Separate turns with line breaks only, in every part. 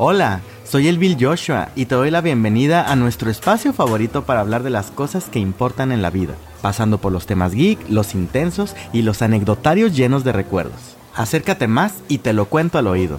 Hola, soy el Bill Joshua y te doy la bienvenida a nuestro espacio favorito para hablar de las cosas que importan en la vida, pasando por los temas geek, los intensos y los anecdotarios llenos de recuerdos. Acércate más y te lo cuento al oído.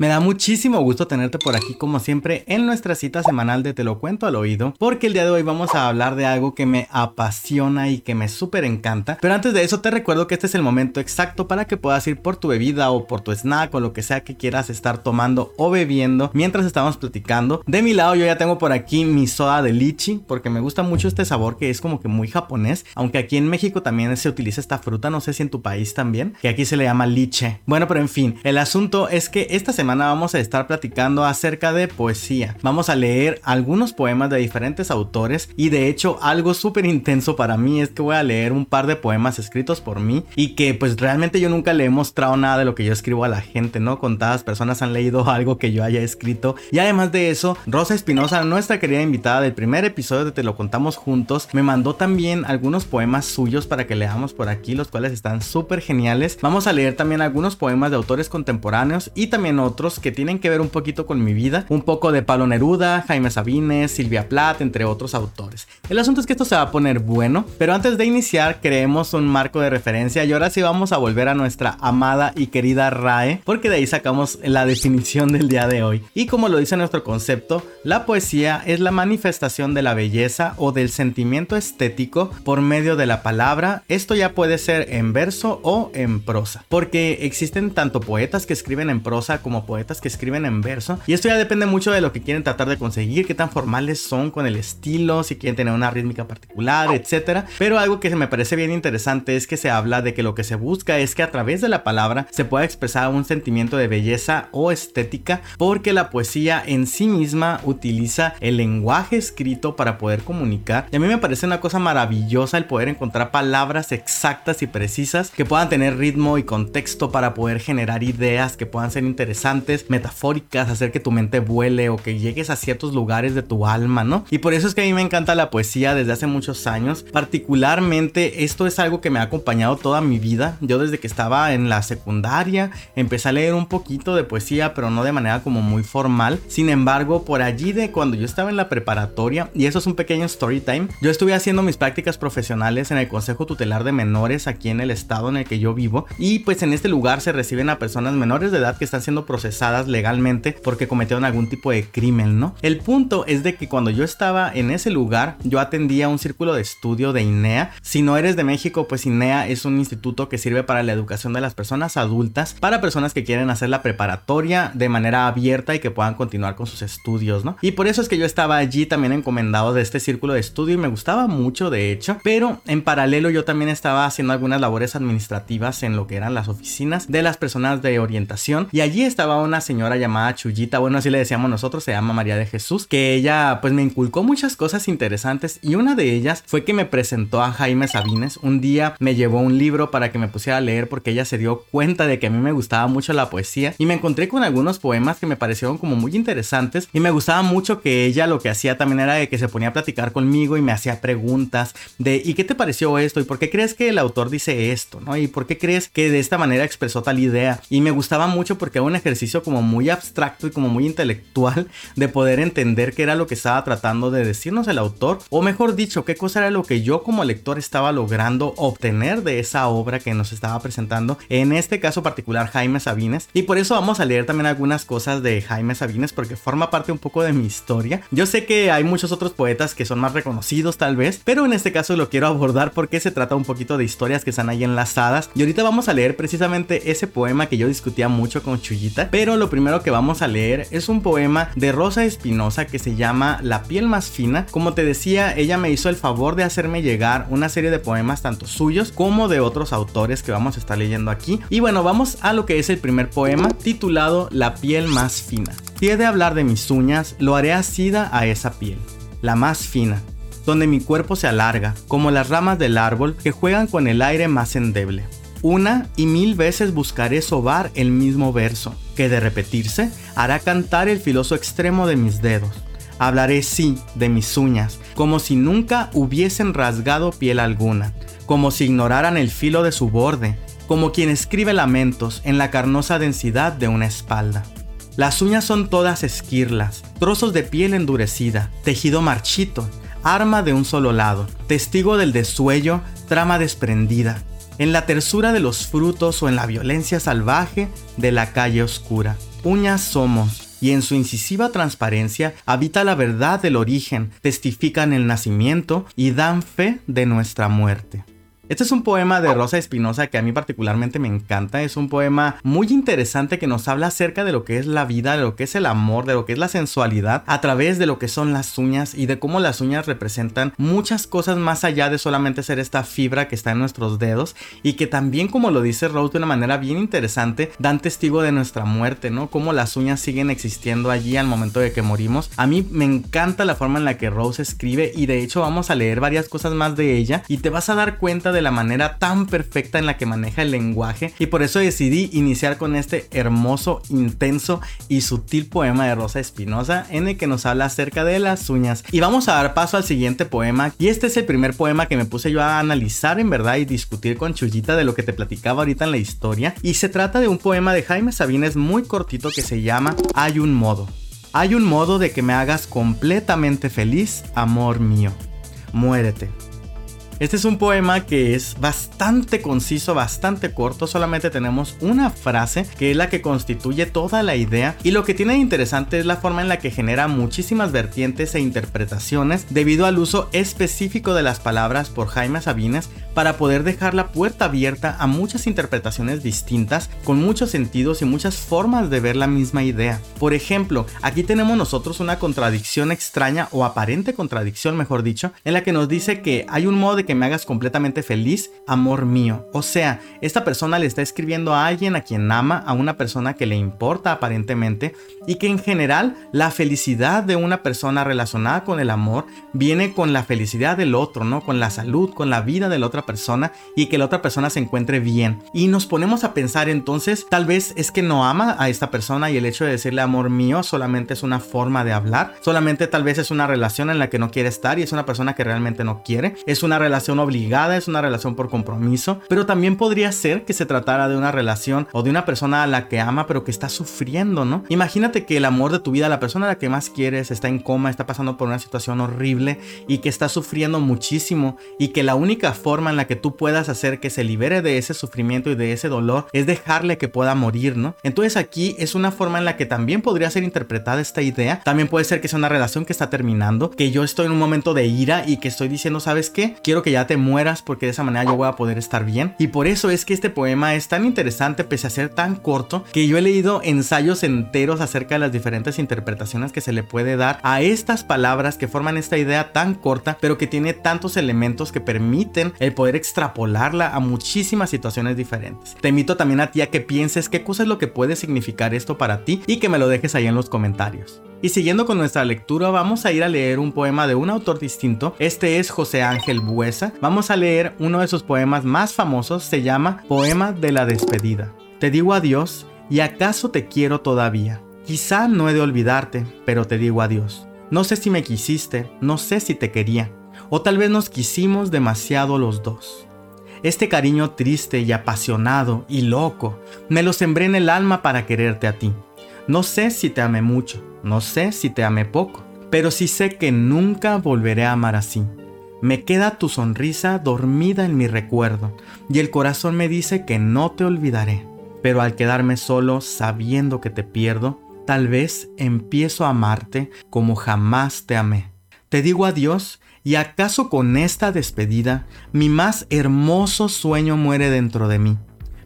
Me da muchísimo gusto tenerte por aquí como siempre en nuestra cita semanal de Te lo cuento al oído, porque el día de hoy vamos a hablar de algo que me apasiona y que me súper encanta. Pero antes de eso te recuerdo que este es el momento exacto para que puedas ir por tu bebida o por tu snack o lo que sea que quieras estar tomando o bebiendo mientras estamos platicando. De mi lado yo ya tengo por aquí mi soda de lichi, porque me gusta mucho este sabor que es como que muy japonés, aunque aquí en México también se utiliza esta fruta, no sé si en tu país también, que aquí se le llama liche. Bueno, pero en fin, el asunto es que esta semana vamos a estar platicando acerca de poesía. Vamos a leer algunos poemas de diferentes autores y de hecho algo súper intenso para mí es que voy a leer un par de poemas escritos por mí y que pues realmente yo nunca le he mostrado nada de lo que yo escribo a la gente, ¿no? Contadas personas han leído algo que yo haya escrito y además de eso, Rosa Espinosa, nuestra querida invitada del primer episodio de Te lo contamos juntos, me mandó también algunos poemas suyos para que leamos por aquí, los cuales están súper geniales. Vamos a leer también algunos poemas de autores contemporáneos y también otros que tienen que ver un poquito con mi vida, un poco de Pablo Neruda, Jaime Sabines, Silvia Plath, entre otros autores. El asunto es que esto se va a poner bueno, pero antes de iniciar creemos un marco de referencia y ahora sí vamos a volver a nuestra amada y querida RAE, porque de ahí sacamos la definición del día de hoy. Y como lo dice nuestro concepto, la poesía es la manifestación de la belleza o del sentimiento estético por medio de la palabra. Esto ya puede ser en verso o en prosa, porque existen tanto poetas que escriben en prosa como poetas que escriben en verso. Y esto ya depende mucho de lo que quieren tratar de conseguir, qué tan formales son con el estilo, si quieren tener una rítmica particular, etc. Pero algo que me parece bien interesante es que se habla de que lo que se busca es que a través de la palabra se pueda expresar un sentimiento de belleza o estética, porque la poesía en sí misma utiliza el lenguaje escrito para poder comunicar. Y a mí me parece una cosa maravillosa el poder encontrar palabras exactas y precisas que puedan tener ritmo y contexto para poder generar ideas que puedan ser interesantes metafóricas, hacer que tu mente vuele o que llegues a ciertos lugares de tu alma, ¿no? Y por eso es que a mí me encanta la poesía desde hace muchos años. Particularmente esto es algo que me ha acompañado toda mi vida. Yo desde que estaba en la secundaria empecé a leer un poquito de poesía, pero no de manera como muy formal. Sin embargo, por allí de cuando yo estaba en la preparatoria, y eso es un pequeño story time, yo estuve haciendo mis prácticas profesionales en el Consejo Tutelar de Menores aquí en el estado en el que yo vivo. Y pues en este lugar se reciben a personas menores de edad que están siendo procesadas legalmente porque cometieron algún tipo de crimen, ¿no? El punto es de que cuando yo estaba en ese lugar, yo atendía un círculo de estudio de INEA. Si no eres de México, pues INEA es un instituto que sirve para la educación de las personas adultas, para personas que quieren hacer la preparatoria de manera abierta y que puedan continuar con sus estudios, ¿no? Y por eso es que yo estaba allí también encomendado de este círculo de estudio y me gustaba mucho, de hecho, pero en paralelo yo también estaba haciendo algunas labores administrativas en lo que eran las oficinas de las personas de orientación y allí estaba una señora llamada Chuyita, bueno, así le decíamos nosotros, se llama María de Jesús, que ella pues me inculcó muchas cosas interesantes y una de ellas fue que me presentó a Jaime Sabines. Un día me llevó un libro para que me pusiera a leer porque ella se dio cuenta de que a mí me gustaba mucho la poesía y me encontré con algunos poemas que me parecieron como muy interesantes y me gustaba mucho que ella lo que hacía también era de que se ponía a platicar conmigo y me hacía preguntas de ¿y qué te pareció esto? ¿y por qué crees que el autor dice esto? ¿no? ¿y por qué crees que de esta manera expresó tal idea? Y me gustaba mucho porque era un ejercicio como muy abstracto y como muy intelectual de poder entender qué era lo que estaba tratando de decirnos el autor, o mejor dicho, qué cosa era lo que yo como lector estaba logrando obtener de esa obra que nos estaba presentando, en este caso particular Jaime Sabines, y por eso vamos a leer también algunas cosas de Jaime Sabines porque forma parte un poco de mi historia. Yo sé que hay muchos otros poetas que son más reconocidos tal vez, pero en este caso lo quiero abordar porque se trata un poquito de historias que están ahí enlazadas, y ahorita vamos a leer precisamente ese poema que yo discutía mucho con Chuyita, pero lo primero que vamos a leer es un poema de Rosa Espinosa que se llama La piel más fina. Como te decía, ella me hizo el favor de hacerme llegar una serie de poemas tanto suyos como de otros autores que vamos a estar leyendo aquí. Y bueno, vamos a lo que es el primer poema titulado La piel más fina. Si he de hablar de mis uñas, lo haré asida a esa piel, la más fina, donde mi cuerpo se alarga, como las ramas del árbol que juegan con el aire más endeble. Una y mil veces buscaré sobar el mismo verso, que de repetirse hará cantar el filoso extremo de mis dedos, Hablaré sí de mis uñas, como si nunca hubiesen rasgado piel alguna, como si ignoraran el filo de su borde, como quien escribe lamentos en la carnosa densidad de una espalda. Las uñas son todas esquirlas, trozos de piel endurecida, tejido marchito, arma de un solo lado, testigo del desuello, trama desprendida, en la tersura de los frutos o en la violencia salvaje de la calle oscura. Uñas somos, y en su incisiva transparencia habita la verdad del origen, testifican el nacimiento y dan fe de nuestra muerte. Este es un poema de Rosa Espinosa que a mí particularmente me encanta. Es un poema muy interesante que nos habla acerca de lo que es la vida, de lo que es el amor, de lo que es la sensualidad, a través de lo que son las uñas y de cómo las uñas representan muchas cosas más allá de solamente ser esta fibra que está en nuestros dedos y que también, como lo dice Rose de una manera bien interesante, dan testigo de nuestra muerte, ¿no? Cómo las uñas siguen existiendo allí al momento de que morimos. A mí me encanta la forma en la que Rose escribe y de hecho vamos a leer varias cosas más de ella y te vas a dar cuenta de la manera tan perfecta en la que maneja el lenguaje y por eso decidí iniciar con este hermoso, intenso y sutil poema de Rosa Espinosa en el que nos habla acerca de las uñas. Y vamos a dar paso al siguiente poema y este es el primer poema que me puse yo a analizar en verdad y discutir con Chuyita de lo que te platicaba ahorita en la historia y se trata de un poema de Jaime Sabines muy cortito que se llama Hay un modo. Hay un modo de que me hagas completamente feliz, amor mío. Muérete. Este es un poema que es bastante conciso, bastante corto, solamente tenemos una frase que es la que constituye toda la idea y lo que tiene de interesante es la forma en la que genera muchísimas vertientes e interpretaciones debido al uso específico de las palabras por Jaime Sabines para poder dejar la puerta abierta a muchas interpretaciones distintas con muchos sentidos y muchas formas de ver la misma idea. Por ejemplo, aquí tenemos nosotros una contradicción extraña o aparente contradicción, mejor dicho, en la que nos dice que hay un modo de que me hagas completamente feliz, amor mío. O sea, esta persona le está escribiendo a alguien a quien ama, a una persona que le importa aparentemente, y que en general la felicidad de una persona relacionada con el amor viene con la felicidad del otro, ¿no? Con la salud, con la vida de la otra persona y que la otra persona se encuentre bien. Y nos ponemos a pensar entonces, tal vez es que no ama a esta persona y el hecho de decirle amor mío solamente es una forma de hablar, solamente tal vez es una relación en la que no quiere estar y es una persona que realmente no quiere, es una relación obligada, es una relación por compromiso, pero también podría ser que se tratara de una relación o de una persona a la que ama pero que está sufriendo, ¿no? Imagínate que el amor de tu vida, la persona a la que más quieres, está en coma, está pasando por una situación horrible y que está sufriendo muchísimo y que la única forma en la que tú puedas hacer que se libere de ese sufrimiento y de ese dolor es dejarle que pueda morir, ¿no? Entonces aquí es una forma en la que también podría ser interpretada esta idea. También puede ser que sea una relación que está terminando, que yo estoy en un momento de ira y que estoy diciendo, ¿sabes qué? Quiero que ya te mueras porque de esa manera yo voy a poder estar bien. Y por eso es que este poema es tan interesante pese a ser tan corto que yo he leído ensayos enteros acerca de las diferentes interpretaciones que se le puede dar a estas palabras que forman esta idea tan corta pero que tiene tantos elementos que permiten el poder extrapolarla a muchísimas situaciones diferentes. Te invito también a ti a que pienses qué cosa es lo que puede significar esto para ti y que me lo dejes ahí en los comentarios. Y siguiendo con nuestra lectura, vamos a ir a leer un poema de un autor distinto. Este es José Ángel Buesa. Vamos a leer uno de sus poemas más famosos, se llama Poema de la despedida. Te digo adiós y acaso te quiero todavía. Quizá no he de olvidarte, pero te digo adiós. No sé si me quisiste, no sé si te quería, o tal vez nos quisimos demasiado los dos. Este cariño triste y apasionado y loco, me lo sembré en el alma para quererte a ti. No sé si te amé mucho, no sé si te amé poco, pero sí sé que nunca volveré a amar así. Me queda tu sonrisa dormida en mi recuerdo y el corazón me dice que no te olvidaré. Pero al quedarme solo sabiendo que te pierdo, tal vez empiezo a amarte como jamás te amé. Te digo adiós y acaso con esta despedida mi más hermoso sueño muere dentro de mí.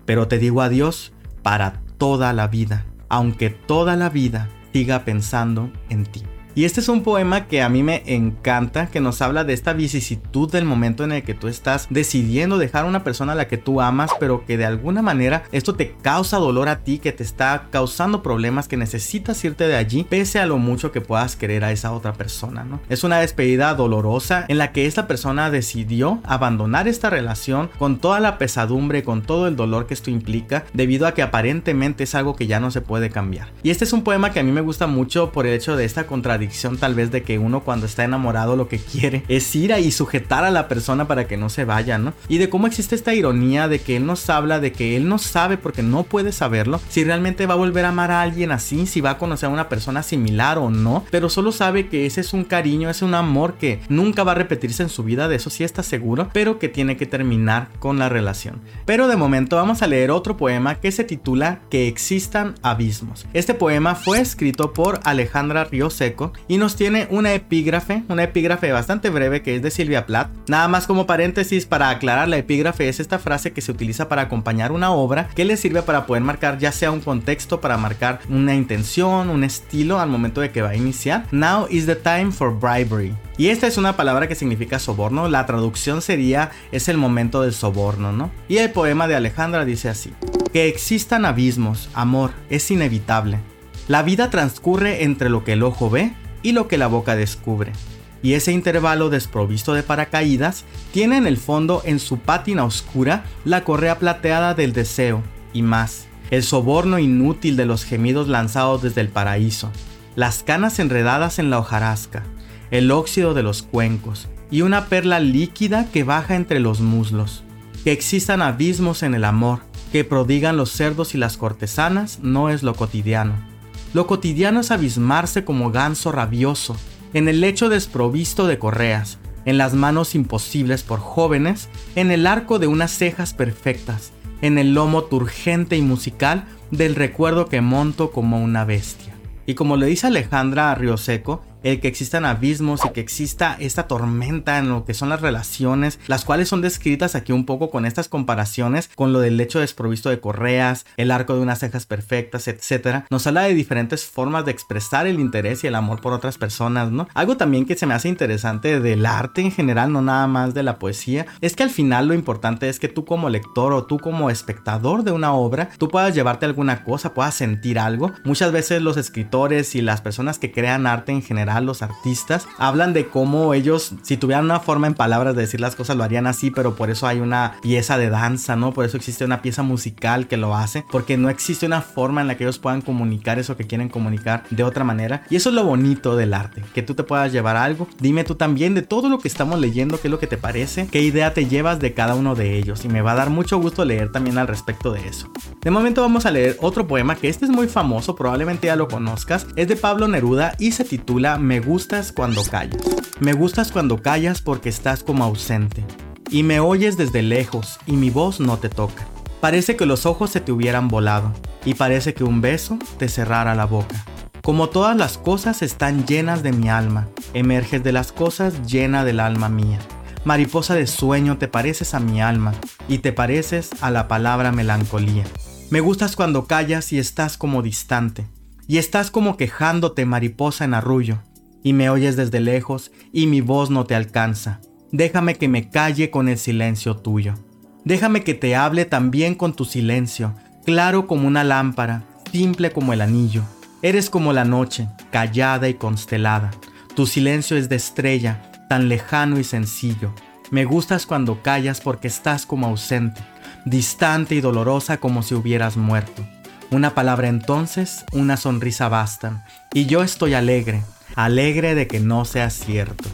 Pero te digo adiós para toda la vida, aunque toda la vida siga pensando en ti. Y este es un poema que a mí me encanta, que nos habla de esta vicisitud del momento en el que tú estás decidiendo dejar a una persona a la que tú amas, pero que de alguna manera esto te causa dolor a ti, que te está causando problemas, que necesitas irte de allí, pese a lo mucho que puedas querer a esa otra persona, ¿no? Es una despedida dolorosa en la que esta persona decidió abandonar esta relación con toda la pesadumbre, con todo el dolor que esto implica, debido a que aparentemente es algo que ya no se puede cambiar. Y este es un poema que a mí me gusta mucho por el hecho de esta contradicción tal vez de que uno cuando está enamorado lo que quiere es ir y sujetar a la persona para que no se vaya, ¿no? Y de cómo existe esta ironía de que él nos habla de que él no sabe porque no puede saberlo si realmente va a volver a amar a alguien así, si va a conocer a una persona similar o no, pero solo sabe que ese es un cariño, es un amor que nunca va a repetirse en su vida, de eso sí está seguro, pero que tiene que terminar con la relación. Pero de momento vamos a leer otro poema que se titula Que existan abismos. Este poema fue escrito por Alejandra Río Seco y nos tiene una epígrafe, una epígrafe bastante breve que es de Silvia Plath. Nada más como paréntesis para aclarar, la epígrafe es esta frase que se utiliza para acompañar una obra que le sirve para poder marcar ya sea un contexto, para marcar una intención, un estilo al momento de que va a iniciar. Now is the time for bribery. Y esta es una palabra que significa soborno, la traducción sería es el momento del soborno, ¿no? Y el poema de Alejandra dice así, que existan abismos, amor, es inevitable. La vida transcurre entre lo que el ojo ve y lo que la boca descubre. Y ese intervalo desprovisto de paracaídas tiene en el fondo en su pátina oscura la correa plateada del deseo y más, el soborno inútil de los gemidos lanzados desde el paraíso, las canas enredadas en la hojarasca, el óxido de los cuencos y una perla líquida que baja entre los muslos. Que existan abismos en el amor, que prodigan los cerdos y las cortesanas, no es lo cotidiano. Lo cotidiano es abismarse como ganso rabioso, en el lecho desprovisto de correas, en las manos imposibles por jóvenes, en el arco de unas cejas perfectas, en el lomo turgente y musical del recuerdo que monto como una bestia. Y como le dice Alejandra a Rioseco, el que existan abismos y que exista esta tormenta en lo que son las relaciones, las cuales son descritas aquí un poco con estas comparaciones con lo del lecho desprovisto de correas, el arco de unas cejas perfectas, etcétera. Nos habla de diferentes formas de expresar el interés y el amor por otras personas, ¿no? Algo también que se me hace interesante del arte en general, no nada más de la poesía, es que al final lo importante es que tú como lector o tú como espectador de una obra, tú puedas llevarte alguna cosa, puedas sentir algo. Muchas veces los escritores y las personas que crean arte en general los artistas, hablan de cómo ellos, si tuvieran una forma en palabras de decir las cosas, lo harían así, pero por eso hay una pieza de danza, ¿no? Por eso existe una pieza musical que lo hace, porque no existe una forma en la que ellos puedan comunicar eso que quieren comunicar de otra manera. Y eso es lo bonito del arte, que tú te puedas llevar algo. Dime tú también de todo lo que estamos leyendo, qué es lo que te parece, qué idea te llevas de cada uno de ellos. Y me va a dar mucho gusto leer también al respecto de eso. De momento vamos a leer otro poema que este es muy famoso, probablemente ya lo conozcas. Es de Pablo Neruda y se titula Me gustas cuando callas. Me gustas cuando callas porque estás como ausente. Y me oyes desde lejos y mi voz no te toca. Parece que los ojos se te hubieran volado y parece que un beso te cerrara la boca. Como todas las cosas están llenas de mi alma, emerges de las cosas llena del alma mía. Mariposa de sueño te pareces a mi alma y te pareces a la palabra melancolía. Me gustas cuando callas y estás como distante, y estás como quejándote mariposa en arrullo, y me oyes desde lejos y mi voz no te alcanza. Déjame que me calle con el silencio tuyo. Déjame que te hable también con tu silencio, claro como una lámpara, simple como el anillo. Eres como la noche, callada y constelada. Tu silencio es de estrella, tan lejano y sencillo. Me gustas cuando callas porque estás como ausente, distante y dolorosa como si hubieras muerto. Una palabra entonces, una sonrisa bastan, y yo estoy alegre, alegre de que no sea cierto.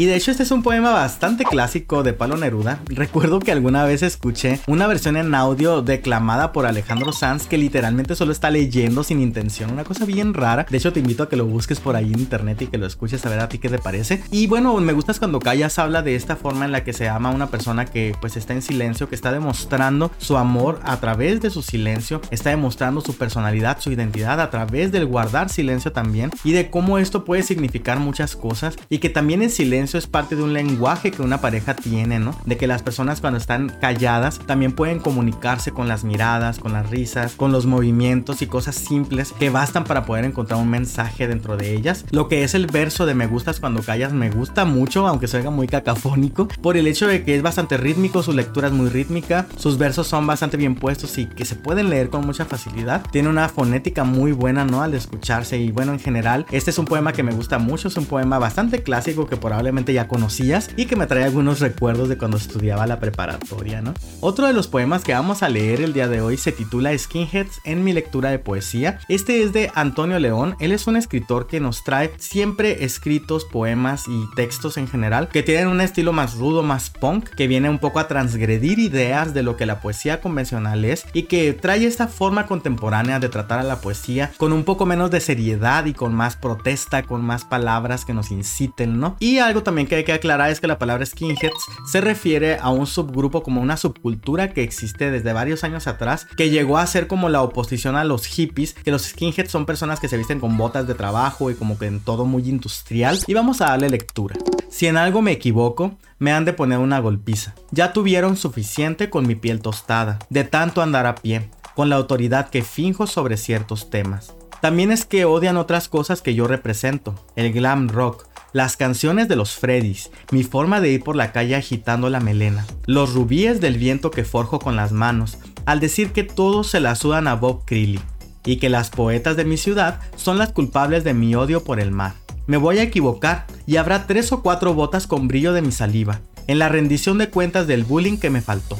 Y de hecho este es un poema bastante clásico de Palo Neruda. Recuerdo que alguna vez escuché una versión en audio declamada por Alejandro Sanz que literalmente solo está leyendo sin intención, una cosa bien rara. De hecho te invito a que lo busques por ahí en internet y que lo escuches a ver a ti qué te parece. Y bueno, me gustas cuando Callas habla de esta forma en la que se ama a una persona que pues está en silencio, que está demostrando su amor a través de su silencio, está demostrando su personalidad, su identidad a través del guardar silencio también y de cómo esto puede significar muchas cosas y que también en silencio es parte de un lenguaje que una pareja tiene, ¿no? De que las personas cuando están calladas también pueden comunicarse con las miradas, con las risas, con los movimientos y cosas simples que bastan para poder encontrar un mensaje dentro de ellas. Lo que es el verso de me gustas cuando callas me gusta mucho, aunque suena muy cacafónico, por el hecho de que es bastante rítmico, su lectura es muy rítmica, sus versos son bastante bien puestos y que se pueden leer con mucha facilidad. Tiene una fonética muy buena, ¿no? Al escucharse y bueno, en general, este es un poema que me gusta mucho, es un poema bastante clásico que probablemente ya conocías y que me trae algunos recuerdos de cuando estudiaba la preparatoria, ¿no? Otro de los poemas que vamos a leer el día de hoy se titula Skinheads en mi lectura de poesía. Este es de Antonio León, él es un escritor que nos trae siempre escritos, poemas y textos en general que tienen un estilo más rudo, más punk, que viene un poco a transgredir ideas de lo que la poesía convencional es y que trae esta forma contemporánea de tratar a la poesía con un poco menos de seriedad y con más protesta, con más palabras que nos inciten, ¿no? Y algo también que hay que aclarar es que la palabra skinheads se refiere a un subgrupo como una subcultura que existe desde varios años atrás, que llegó a ser como la oposición a los hippies, que los skinheads son personas que se visten con botas de trabajo y como que en todo muy industrial. Y vamos a darle lectura. Si en algo me equivoco, me han de poner una golpiza. Ya tuvieron suficiente con mi piel tostada, de tanto andar a pie, con la autoridad que finjo sobre ciertos temas. También es que odian otras cosas que yo represento, el glam rock, las canciones de los Freddys, mi forma de ir por la calle agitando la melena, los rubíes del viento que forjo con las manos, al decir que todos se la sudan a Bob Creeley, y que las poetas de mi ciudad son las culpables de mi odio por el mar. Me voy a equivocar y habrá tres o cuatro botas con brillo de mi saliva, en la rendición de cuentas del bullying que me faltó.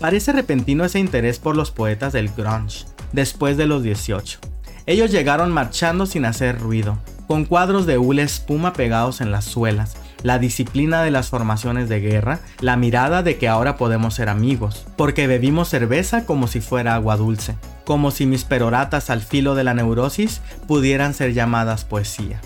Parece repentino ese interés por los poetas del grunge, después de los 18. Ellos llegaron marchando sin hacer ruido, con cuadros de hule espuma pegados en las suelas, la disciplina de las formaciones de guerra, la mirada de que ahora podemos ser amigos, porque bebimos cerveza como si fuera agua dulce, como si mis peroratas al filo de la neurosis pudieran ser llamadas poesía.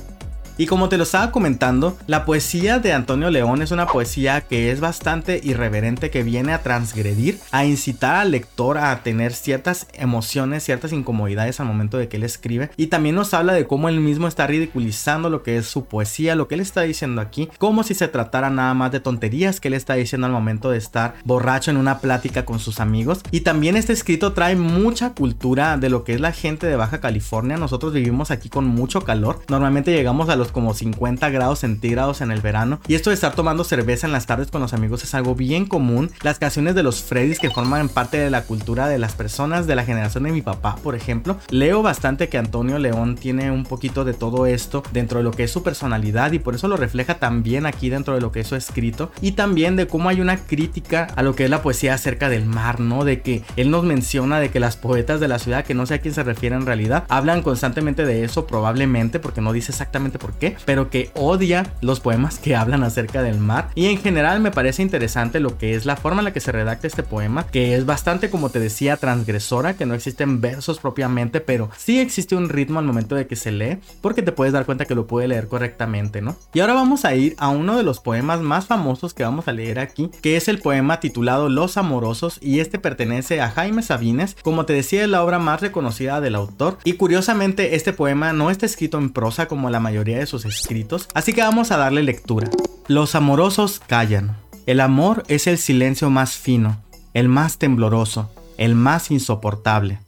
Y como te lo estaba comentando, la poesía de Antonio León es una poesía que es bastante irreverente, que viene a transgredir, a incitar al lector a tener ciertas emociones, ciertas incomodidades al momento de que él escribe. Y también nos habla de cómo él mismo está ridiculizando lo que es su poesía, lo que él está diciendo aquí, como si se tratara nada más de tonterías que él está diciendo al momento de estar borracho en una plática con sus amigos. Y también este escrito trae mucha cultura de lo que es la gente de Baja California. Nosotros vivimos aquí con mucho calor. Normalmente llegamos a los como 50 grados centígrados en el verano. Y esto de estar tomando cerveza en las tardes con los amigos es algo bien común. Las canciones de los Freddys que forman parte de la cultura de las personas de la generación de mi papá, por ejemplo. Leo bastante que Antonio León tiene un poquito de todo esto dentro de lo que es su personalidad y por eso lo refleja también aquí dentro de lo que es su escrito. Y también de cómo hay una crítica a lo que es la poesía acerca del mar, ¿no? De que él nos menciona de que las poetas de la ciudad, que no sé a quién se refiere en realidad, hablan constantemente de eso, probablemente, porque no dice exactamente por pero que odia los poemas que hablan acerca del mar. Y en general me parece interesante lo que es la forma en la que se redacta este poema, que es bastante, como te decía, transgresora, que no existen versos propiamente, pero sí existe un ritmo al momento de que se lee, porque te puedes dar cuenta que lo puede leer correctamente, ¿no? Y ahora vamos a ir a uno de los poemas más famosos que vamos a leer aquí, que es el poema titulado Los Amorosos, y este pertenece a Jaime Sabines, como te decía, es la obra más reconocida del autor, y curiosamente este poema no está escrito en prosa como la mayoría de sus escritos, así que vamos a darle lectura. Los amorosos callan. El amor es el silencio más fino, el más tembloroso, el más insoportable.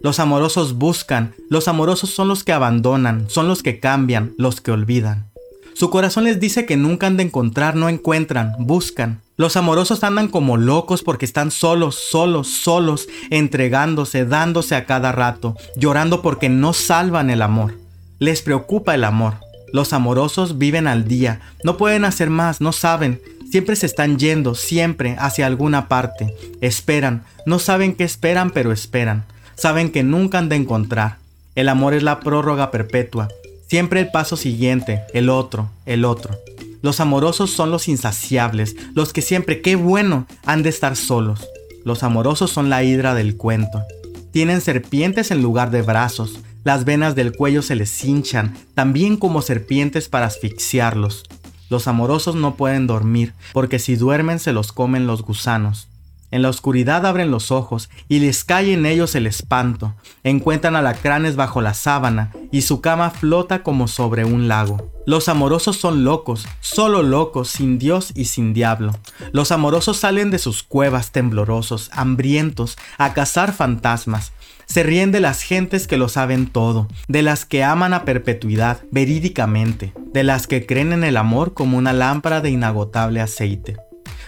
Los amorosos buscan, los amorosos son los que abandonan, son los que cambian, los que olvidan. Su corazón les dice que nunca han de encontrar, no encuentran, buscan. Los amorosos andan como locos porque están solos, solos, solos, entregándose, dándose a cada rato, llorando porque no salvan el amor. Les preocupa el amor. Los amorosos viven al día, no pueden hacer más, no saben, siempre se están yendo, siempre hacia alguna parte. Esperan, no saben qué esperan, pero esperan. Saben que nunca han de encontrar. El amor es la prórroga perpetua. Siempre el paso siguiente, el otro, el otro. Los amorosos son los insaciables, los que siempre, qué bueno, han de estar solos. Los amorosos son la hidra del cuento. Tienen serpientes en lugar de brazos, las venas del cuello se les hinchan, también como serpientes para asfixiarlos. Los amorosos no pueden dormir, porque si duermen se los comen los gusanos. En la oscuridad abren los ojos y les cae en ellos el espanto. Encuentran alacranes bajo la sábana y su cama flota como sobre un lago. Los amorosos son locos, solo locos, sin Dios y sin diablo. Los amorosos salen de sus cuevas temblorosos, hambrientos, a cazar fantasmas. Se ríen de las gentes que lo saben todo, de las que aman a perpetuidad, verídicamente, de las que creen en el amor como una lámpara de inagotable aceite.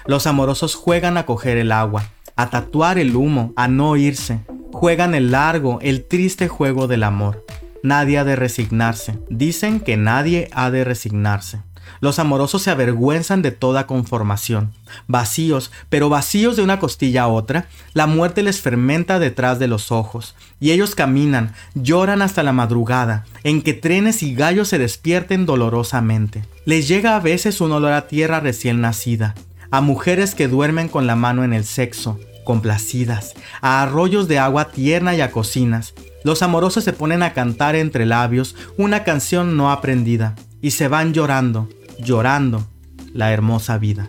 Los amorosos juegan a coger el agua, a tatuar el humo, a no irse. Juegan el largo, el triste juego del amor. Nadie ha de resignarse. Dicen que nadie ha de resignarse. Los amorosos se avergüenzan de toda conformación. Vacíos, pero vacíos de una costilla a otra, la muerte les fermenta detrás de los ojos, y ellos caminan, lloran hasta la madrugada, en que trenes y gallos se despierten dolorosamente. Les llega a veces un olor a tierra recién nacida, a mujeres que duermen con la mano en el sexo, complacidas, a arroyos de agua tierna y a cocinas. Los amorosos se ponen a cantar entre labios una canción no aprendida, y se van llorando, llorando la hermosa vida.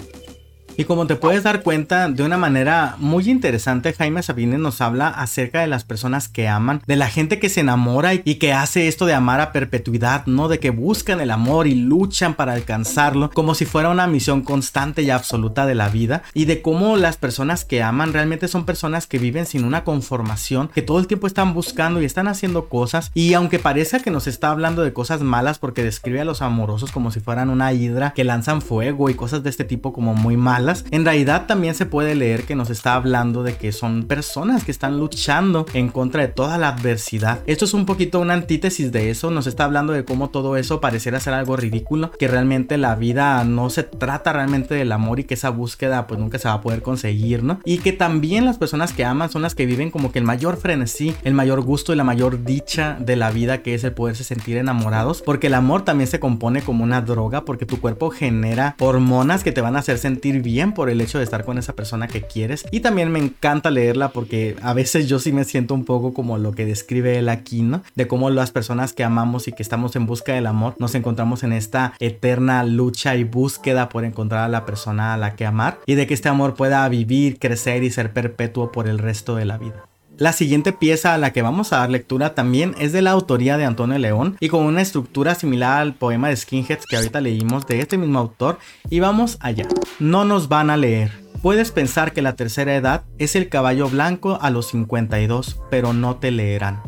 Y como te puedes dar cuenta, de una manera muy interesante, Jaime Sabines nos habla acerca de las personas que aman, de la gente que se enamora y que hace esto de amar a perpetuidad, ¿no? De que buscan el amor y luchan para alcanzarlo, como si fuera una misión constante y absoluta de la vida, y de cómo las personas que aman realmente son personas que viven sin una conformación, que todo el tiempo están buscando y están haciendo cosas, y aunque parezca que nos está hablando de cosas malas porque describe a los amorosos como si fueran una hidra que lanzan fuego y cosas de este tipo como muy malas, en realidad también se puede leer que nos está hablando de que son personas que están luchando en contra de toda la adversidad. Esto es un poquito una antítesis de eso, nos está hablando de cómo todo eso pareciera ser algo ridículo, que realmente la vida no se trata realmente del amor y que esa búsqueda pues nunca se va a poder conseguir, ¿no? Y que también las personas que aman son las que viven como que el mayor frenesí, el mayor gusto y la mayor dicha de la vida que es el poderse sentir enamorados, porque el amor también se compone como una droga, porque tu cuerpo genera hormonas que te van a hacer sentir bien por el hecho de estar con esa persona que quieres. Y también me encanta leerla porque a veces yo sí me siento un poco como lo que describe él aquí, ¿no? De cómo las personas que amamos y que estamos en busca del amor nos encontramos en esta eterna lucha y búsqueda por encontrar a la persona a la que amar y de que este amor pueda vivir, crecer y ser perpetuo por el resto de la vida. La siguiente pieza a la que vamos a dar lectura también es de la autoría de Antonio León y con una estructura similar al poema de Skinheads que ahorita leímos de este mismo autor y vamos allá. No nos van a leer. Puedes pensar que la tercera edad es el caballo blanco a los 52, pero no te leerán.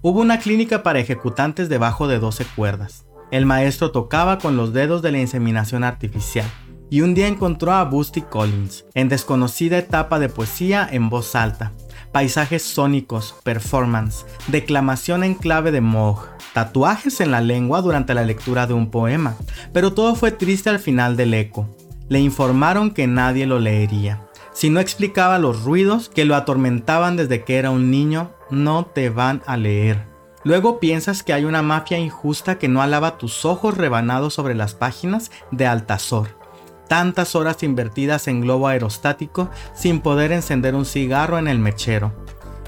Hubo una clínica para ejecutantes debajo de 12 cuerdas. El maestro tocaba con los dedos de la inseminación artificial y un día encontró a Busty Collins en desconocida etapa de poesía en voz alta paisajes sónicos, performance, declamación en clave de Moog, tatuajes en la lengua durante la lectura de un poema, pero todo fue triste al final del eco. Le informaron que nadie lo leería. Si no explicaba los ruidos que lo atormentaban desde que era un niño, no te van a leer. Luego piensas que hay una mafia injusta que no alaba tus ojos rebanados sobre las páginas de Altazor tantas horas invertidas en globo aerostático sin poder encender un cigarro en el mechero.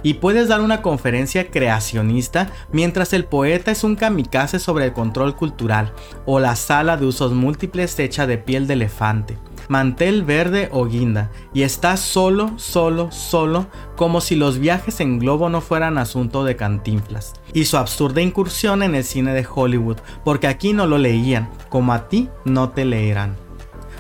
Y puedes dar una conferencia creacionista mientras el poeta es un kamikaze sobre el control cultural o la sala de usos múltiples hecha de piel de elefante, mantel verde o guinda, y estás solo, solo, solo, como si los viajes en globo no fueran asunto de cantinflas. Y su absurda incursión en el cine de Hollywood, porque aquí no lo leían, como a ti no te leerán.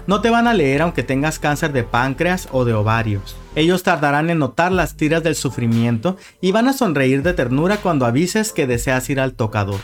No te van a leer aunque tengas cáncer de páncreas o de ovarios. Ellos tardarán en notar las tiras del sufrimiento y van a sonreír de ternura cuando avises que deseas ir al tocador.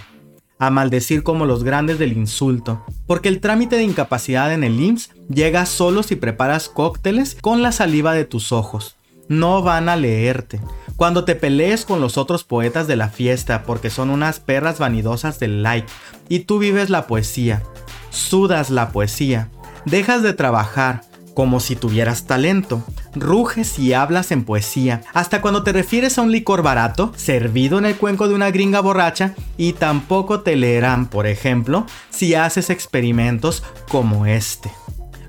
A maldecir como los grandes del insulto, porque el trámite de incapacidad en el IMSS llega solo si preparas cócteles con la saliva de tus ojos. No van a leerte. Cuando te pelees con los otros poetas de la fiesta porque son unas perras vanidosas del like y tú vives la poesía, sudas la poesía, Dejas de trabajar como si tuvieras talento. Ruges y hablas en poesía, hasta cuando te refieres a un licor barato, servido en el cuenco de una gringa borracha, y tampoco te leerán, por ejemplo, si haces experimentos como este.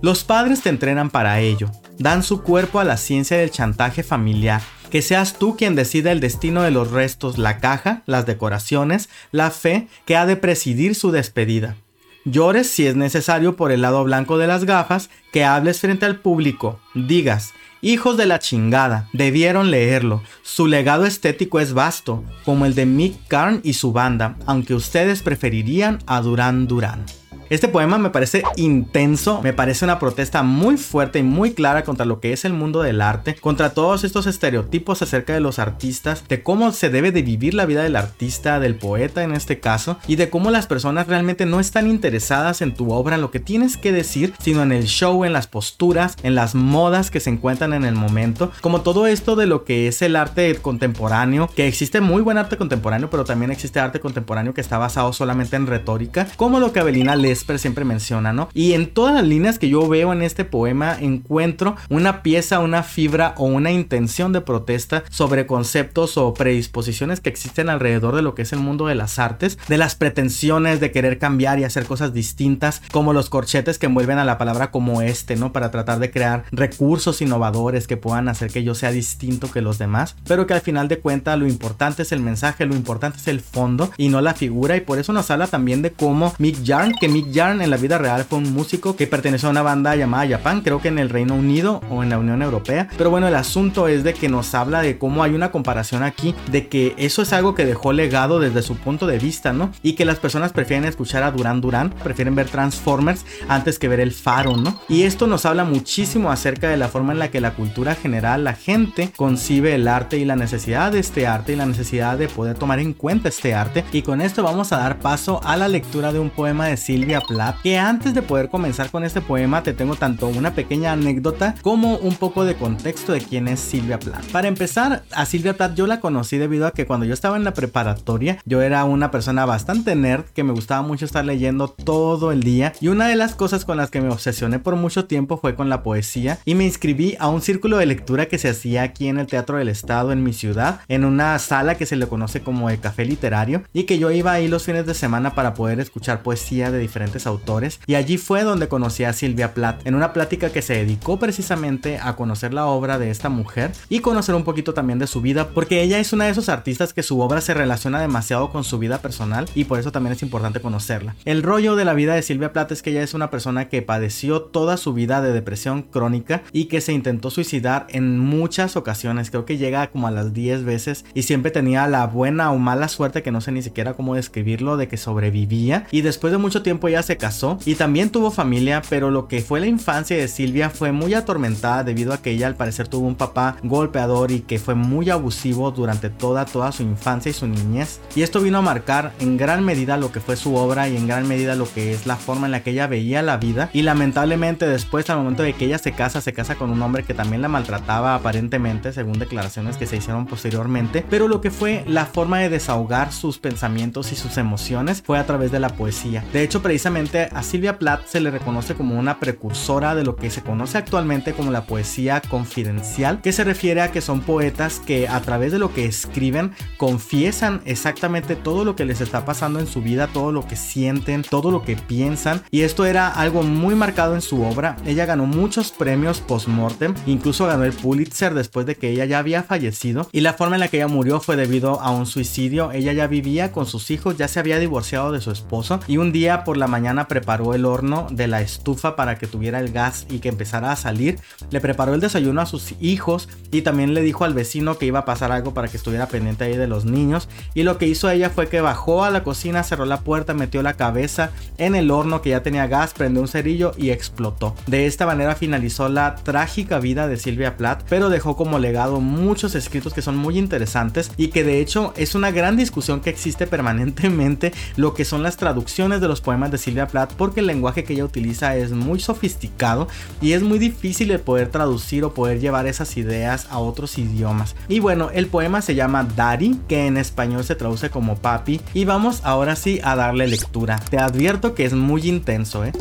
Los padres te entrenan para ello, dan su cuerpo a la ciencia del chantaje familiar, que seas tú quien decida el destino de los restos, la caja, las decoraciones, la fe que ha de presidir su despedida. Llores si es necesario por el lado blanco de las gafas, que hables frente al público, digas, hijos de la chingada, debieron leerlo, su legado estético es vasto, como el de Mick Karn y su banda, aunque ustedes preferirían a Duran Duran. Este poema me parece intenso, me parece una protesta muy fuerte y muy clara contra lo que es el mundo del arte, contra todos estos estereotipos acerca de los artistas, de cómo se debe de vivir la vida del artista, del poeta en este caso, y de cómo las personas realmente no están interesadas en tu obra, en lo que tienes que decir, sino en el show, en las posturas, en las modas que se encuentran en el momento, como todo esto de lo que es el arte contemporáneo, que existe muy buen arte contemporáneo, pero también existe arte contemporáneo que está basado solamente en retórica, como lo que Avelina les Shakespeare siempre menciona, ¿no? Y en todas las líneas que yo veo en este poema encuentro una pieza, una fibra o una intención de protesta sobre conceptos o predisposiciones que existen alrededor de lo que es el mundo de las artes, de las pretensiones de querer cambiar y hacer cosas distintas, como los corchetes que envuelven a la palabra como este, ¿no? Para tratar de crear recursos innovadores que puedan hacer que yo sea distinto que los demás, pero que al final de cuentas lo importante es el mensaje, lo importante es el fondo y no la figura y por eso nos habla también de cómo Mick Jarn, que Mick Jarn en la vida real fue un músico que perteneció a una banda llamada Japan, creo que en el Reino Unido o en la Unión Europea, pero bueno, el asunto es de que nos habla de cómo hay una comparación aquí, de que eso es algo que dejó legado desde su punto de vista, ¿no? Y que las personas prefieren escuchar a Duran Duran, prefieren ver Transformers antes que ver el faro, ¿no? Y esto nos habla muchísimo acerca de la forma en la que la cultura general, la gente concibe el arte y la necesidad de este arte y la necesidad de poder tomar en cuenta este arte. Y con esto vamos a dar paso a la lectura de un poema de Silvia Plath, que antes de poder comenzar con este poema te tengo tanto una pequeña anécdota como un poco de contexto de quién es Silvia Plath. Para empezar, a Silvia Plath yo la conocí debido a que cuando yo estaba en la preparatoria, yo era una persona bastante nerd que me gustaba mucho estar leyendo todo el día y una de las cosas con las que me obsesioné por mucho tiempo fue con la poesía y me inscribí a un círculo de lectura que se hacía aquí en el Teatro del Estado en mi ciudad, en una sala que se le conoce como el Café Literario y que yo iba ahí los fines de semana para poder escuchar poesía de diferentes autores y allí fue donde conocí a Silvia Plath en una plática que se dedicó precisamente a conocer la obra de esta mujer y conocer un poquito también de su vida porque ella es una de esos artistas que su obra se relaciona demasiado con su vida personal y por eso también es importante conocerla. El rollo de la vida de Silvia Plath es que ella es una persona que padeció toda su vida de depresión crónica y que se intentó suicidar en muchas ocasiones, creo que llega como a las 10 veces y siempre tenía la buena o mala suerte que no sé ni siquiera cómo describirlo de que sobrevivía y después de mucho tiempo ella se casó y también tuvo familia, pero lo que fue la infancia de Silvia fue muy atormentada debido a que ella al parecer tuvo un papá golpeador y que fue muy abusivo durante toda toda su infancia y su niñez. Y esto vino a marcar en gran medida lo que fue su obra y en gran medida lo que es la forma en la que ella veía la vida. Y lamentablemente después al momento de que ella se casa se casa con un hombre que también la maltrataba aparentemente según declaraciones que se hicieron posteriormente. Pero lo que fue la forma de desahogar sus pensamientos y sus emociones fue a través de la poesía. De hecho precisamente a Silvia Plath se le reconoce como una precursora de lo que se conoce actualmente como la poesía confidencial que se refiere a que son poetas que a través de lo que escriben confiesan exactamente todo lo que les está pasando en su vida todo lo que sienten todo lo que piensan. Y esto era algo muy marcado en su obra. Ella ganó muchos premios post-mortem incluso ganó el Pulitzer después de que ella ya había fallecido. Y la forma en la que ella murió fue debido a un suicidio. Ella ya vivía con sus hijos, ya se había divorciado de su esposo. Y un día por la mañana preparó el horno de la estufa para que tuviera el gas y que empezara a salir. Le preparó el desayuno a sus hijos y también le dijo al vecino que iba a pasar algo para que estuviera pendiente ahí de los niños. Y lo que hizo ella fue que bajó a la cocina, cerró la puerta, metió la cabeza en el horno que ya tenía gas, prendió un cerillo y explotó. De esta manera finalizó la trágica vida de Silvia Plath, pero dejó como legado muchos escritos que son muy interesantes y que de hecho es una gran discusión que existe permanentemente lo que son las traducciones de los poemas de Silvia Plath porque el lenguaje que ella utiliza es muy sofisticado y es muy difícil de poder traducir o poder llevar esas ideas a otros idiomas. Y bueno, el poema se llama Daddy, que en español se traduce como papi, y vamos ahora sí a darle lectura. Te advierto que es muy intenso, ¿eh?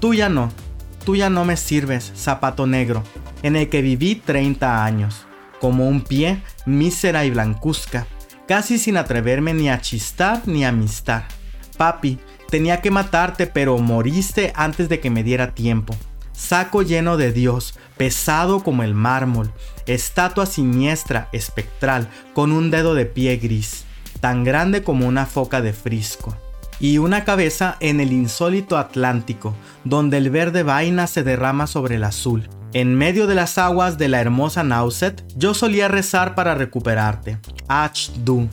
Tú ya no, tú ya no me sirves, zapato negro, en el que viví 30 años como un pie, mísera y blancuzca, casi sin atreverme ni a chistar ni a amistar. Papi, tenía que matarte, pero moriste antes de que me diera tiempo. Saco lleno de Dios, pesado como el mármol, estatua siniestra, espectral, con un dedo de pie gris, tan grande como una foca de frisco. Y una cabeza en el insólito Atlántico, donde el verde vaina se derrama sobre el azul, en medio de las aguas de la hermosa Nauset, yo solía rezar para recuperarte. Ach du.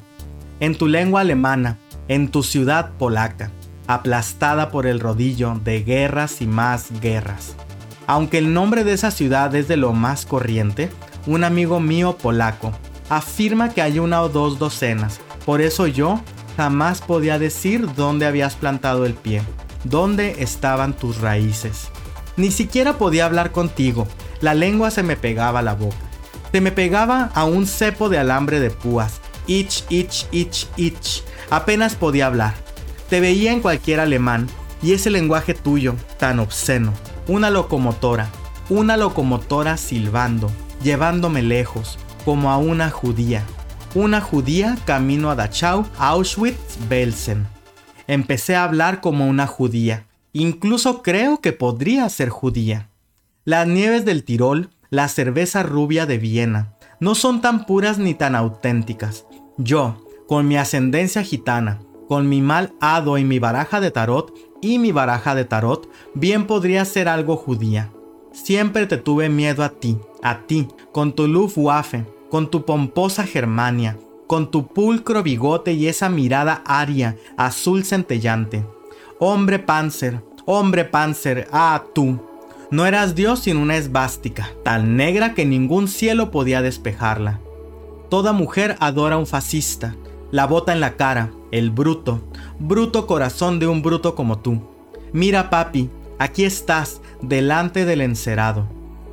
En tu lengua alemana, en tu ciudad polaca, aplastada por el rodillo de guerras y más guerras. Aunque el nombre de esa ciudad es de lo más corriente, un amigo mío polaco afirma que hay una o dos docenas. Por eso yo jamás podía decir dónde habías plantado el pie, dónde estaban tus raíces. Ni siquiera podía hablar contigo. La lengua se me pegaba a la boca. Se me pegaba a un cepo de alambre de púas. Ich, ich, ich, ich. Apenas podía hablar. Te veía en cualquier alemán y ese lenguaje tuyo tan obsceno. Una locomotora, una locomotora silbando, llevándome lejos, como a una judía. Una judía camino a Dachau, Auschwitz, Belsen. Empecé a hablar como una judía. Incluso creo que podría ser judía. Las nieves del Tirol, la cerveza rubia de Viena, no son tan puras ni tan auténticas. Yo, con mi ascendencia gitana, con mi mal hado y mi baraja de tarot y mi baraja de tarot, bien podría ser algo judía. Siempre te tuve miedo a ti, a ti, con tu Luftwaffe, con tu pomposa Germania, con tu pulcro bigote y esa mirada aria, azul centellante. Hombre Panzer, hombre Panzer, ah tú. No eras Dios sin una esvástica, tan negra que ningún cielo podía despejarla. Toda mujer adora a un fascista, la bota en la cara, el bruto, bruto corazón de un bruto como tú. Mira papi, aquí estás, delante del encerado.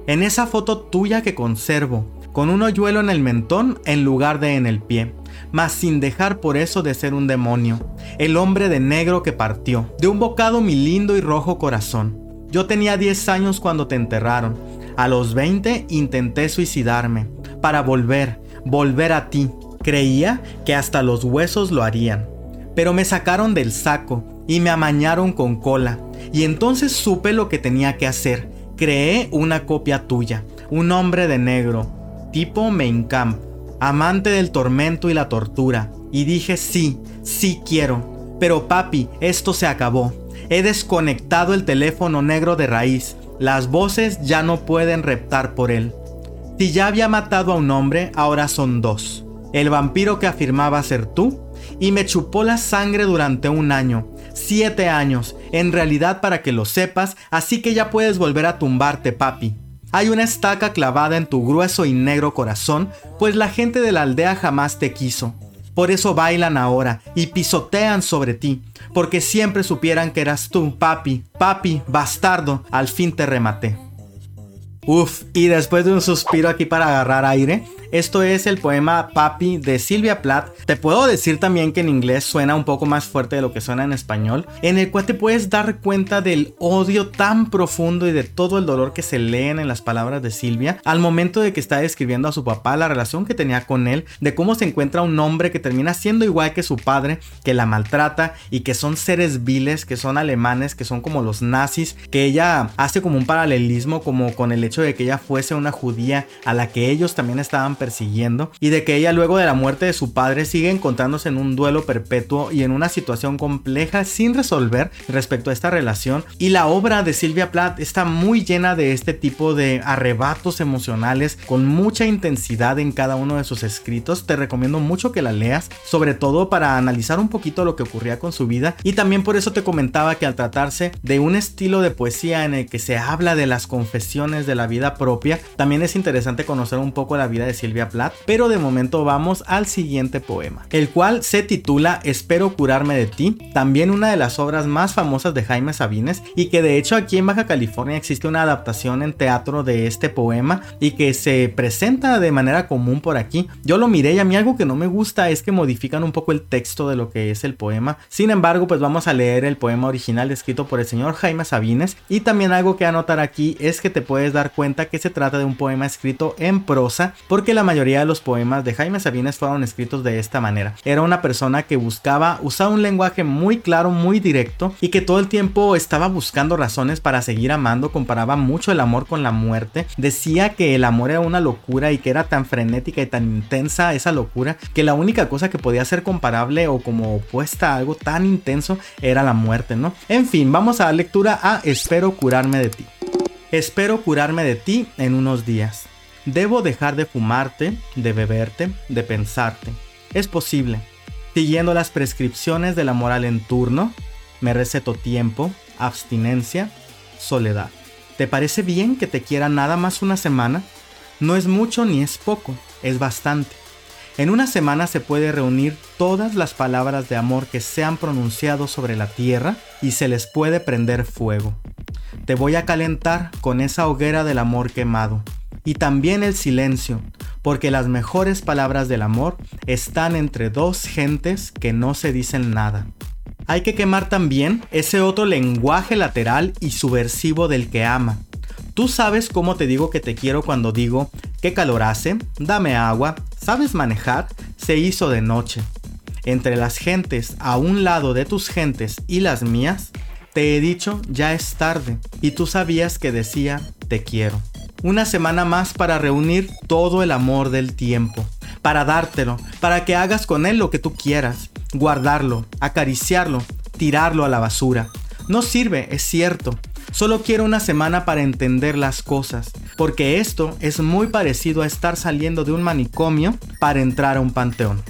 En esa foto tuya que conservo, con un hoyuelo en el mentón en lugar de en el pie, mas sin dejar por eso de ser un demonio, el hombre de negro que partió, de un bocado mi lindo y rojo corazón. Yo tenía 10 años cuando te enterraron, a los 20 intenté suicidarme, para volver, volver a ti. Creía que hasta los huesos lo harían, pero me sacaron del saco y me amañaron con cola, y entonces supe lo que tenía que hacer. Creé una copia tuya, un hombre de negro, tipo Mein Kampf, amante del tormento y la tortura, y dije sí, sí quiero. Pero papi, esto se acabó. He desconectado el teléfono negro de raíz. Las voces ya no pueden reptar por él. Si ya había matado a un hombre, ahora son dos. El vampiro que afirmaba ser tú y me chupó la sangre durante un año, siete años, en realidad para que lo sepas, así que ya puedes volver a tumbarte, papi. Hay una estaca clavada en tu grueso y negro corazón, pues la gente de la aldea jamás te quiso. Por eso bailan ahora y pisotean sobre ti, porque siempre supieran que eras tú, papi, papi, bastardo, al fin te rematé. Uf, y después de un suspiro aquí para agarrar aire, esto es el poema Papi de Silvia Plath. Te puedo decir también que en inglés suena un poco más fuerte de lo que suena en español, en el cual te puedes dar cuenta del odio tan profundo y de todo el dolor que se leen en las palabras de Silvia al momento de que está describiendo a su papá, la relación que tenía con él, de cómo se encuentra un hombre que termina siendo igual que su padre, que la maltrata y que son seres viles, que son alemanes, que son como los nazis, que ella hace como un paralelismo como con el hecho de que ella fuese una judía a la que ellos también estaban persiguiendo y de que ella luego de la muerte de su padre sigue encontrándose en un duelo perpetuo y en una situación compleja sin resolver respecto a esta relación. Y la obra de Silvia Plath está muy llena de este tipo de arrebatos emocionales con mucha intensidad en cada uno de sus escritos. Te recomiendo mucho que la leas sobre todo para analizar un poquito lo que ocurría con su vida. Y también por eso te comentaba que al tratarse de un estilo de poesía en el que se habla de las confesiones de la vida propia también es interesante conocer un poco la vida de Silvia Silvia Plath, pero de momento vamos al siguiente poema, el cual se titula Espero curarme de ti, también una de las obras más famosas de Jaime Sabines y que de hecho aquí en Baja California existe una adaptación en teatro de este poema y que se presenta de manera común por aquí. Yo lo miré y a mí algo que no me gusta es que modifican un poco el texto de lo que es el poema. Sin embargo, pues vamos a leer el poema original escrito por el señor Jaime Sabines y también algo que anotar aquí es que te puedes dar cuenta que se trata de un poema escrito en prosa porque la la mayoría de los poemas de Jaime Sabines fueron escritos de esta manera. Era una persona que buscaba usar un lenguaje muy claro, muy directo y que todo el tiempo estaba buscando razones para seguir amando, comparaba mucho el amor con la muerte, decía que el amor era una locura y que era tan frenética y tan intensa esa locura que la única cosa que podía ser comparable o como opuesta a algo tan intenso era la muerte, ¿no? En fin, vamos a la lectura a Espero curarme de ti. Espero curarme de ti en unos días. Debo dejar de fumarte, de beberte, de pensarte. Es posible. Siguiendo las prescripciones de la moral en turno, me receto tiempo, abstinencia, soledad. ¿Te parece bien que te quiera nada más una semana? No es mucho ni es poco, es bastante. En una semana se puede reunir todas las palabras de amor que se han pronunciado sobre la tierra y se les puede prender fuego. Te voy a calentar con esa hoguera del amor quemado y también el silencio, porque las mejores palabras del amor están entre dos gentes que no se dicen nada. Hay que quemar también ese otro lenguaje lateral y subversivo del que ama. Tú sabes cómo te digo que te quiero cuando digo, ¿qué calor hace? Dame agua. ¿Sabes manejar? Se hizo de noche. Entre las gentes, a un lado de tus gentes y las mías, te he dicho, ya es tarde, y tú sabías que decía, te quiero. Una semana más para reunir todo el amor del tiempo, para dártelo, para que hagas con él lo que tú quieras, guardarlo, acariciarlo, tirarlo a la basura. No sirve, es cierto. Solo quiero una semana para entender las cosas, porque esto es muy parecido a estar saliendo de un manicomio para entrar a un panteón.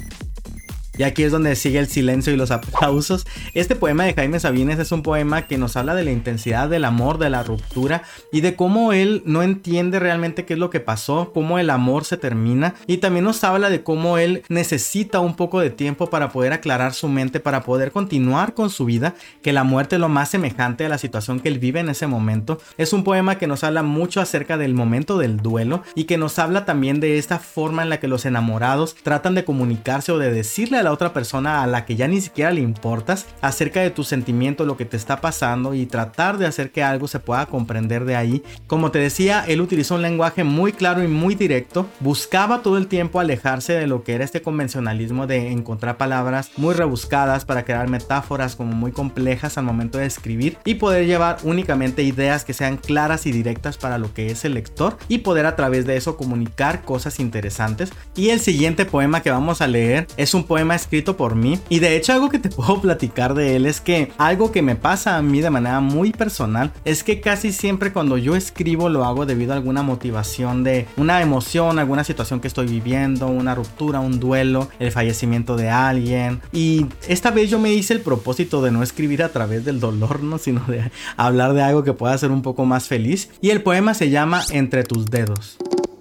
Y aquí es donde sigue el silencio y los aplausos. Este poema de Jaime Sabines es un poema que nos habla de la intensidad del amor, de la ruptura y de cómo él no entiende realmente qué es lo que pasó, cómo el amor se termina. Y también nos habla de cómo él necesita un poco de tiempo para poder aclarar su mente, para poder continuar con su vida, que la muerte es lo más semejante a la situación que él vive en ese momento. Es un poema que nos habla mucho acerca del momento del duelo y que nos habla también de esta forma en la que los enamorados tratan de comunicarse o de decirle la otra persona a la que ya ni siquiera le importas acerca de tu sentimiento, lo que te está pasando y tratar de hacer que algo se pueda comprender de ahí. Como te decía, él utilizó un lenguaje muy claro y muy directo, buscaba todo el tiempo alejarse de lo que era este convencionalismo de encontrar palabras muy rebuscadas para crear metáforas como muy complejas al momento de escribir y poder llevar únicamente ideas que sean claras y directas para lo que es el lector y poder a través de eso comunicar cosas interesantes. Y el siguiente poema que vamos a leer es un poema escrito por mí. Y de hecho algo que te puedo platicar de él es que algo que me pasa a mí de manera muy personal es que casi siempre cuando yo escribo lo hago debido a alguna motivación de una emoción, alguna situación que estoy viviendo, una ruptura, un duelo, el fallecimiento de alguien. Y esta vez yo me hice el propósito de no escribir a través del dolor, ¿no? sino de hablar de algo que pueda ser un poco más feliz. Y el poema se llama Entre tus dedos.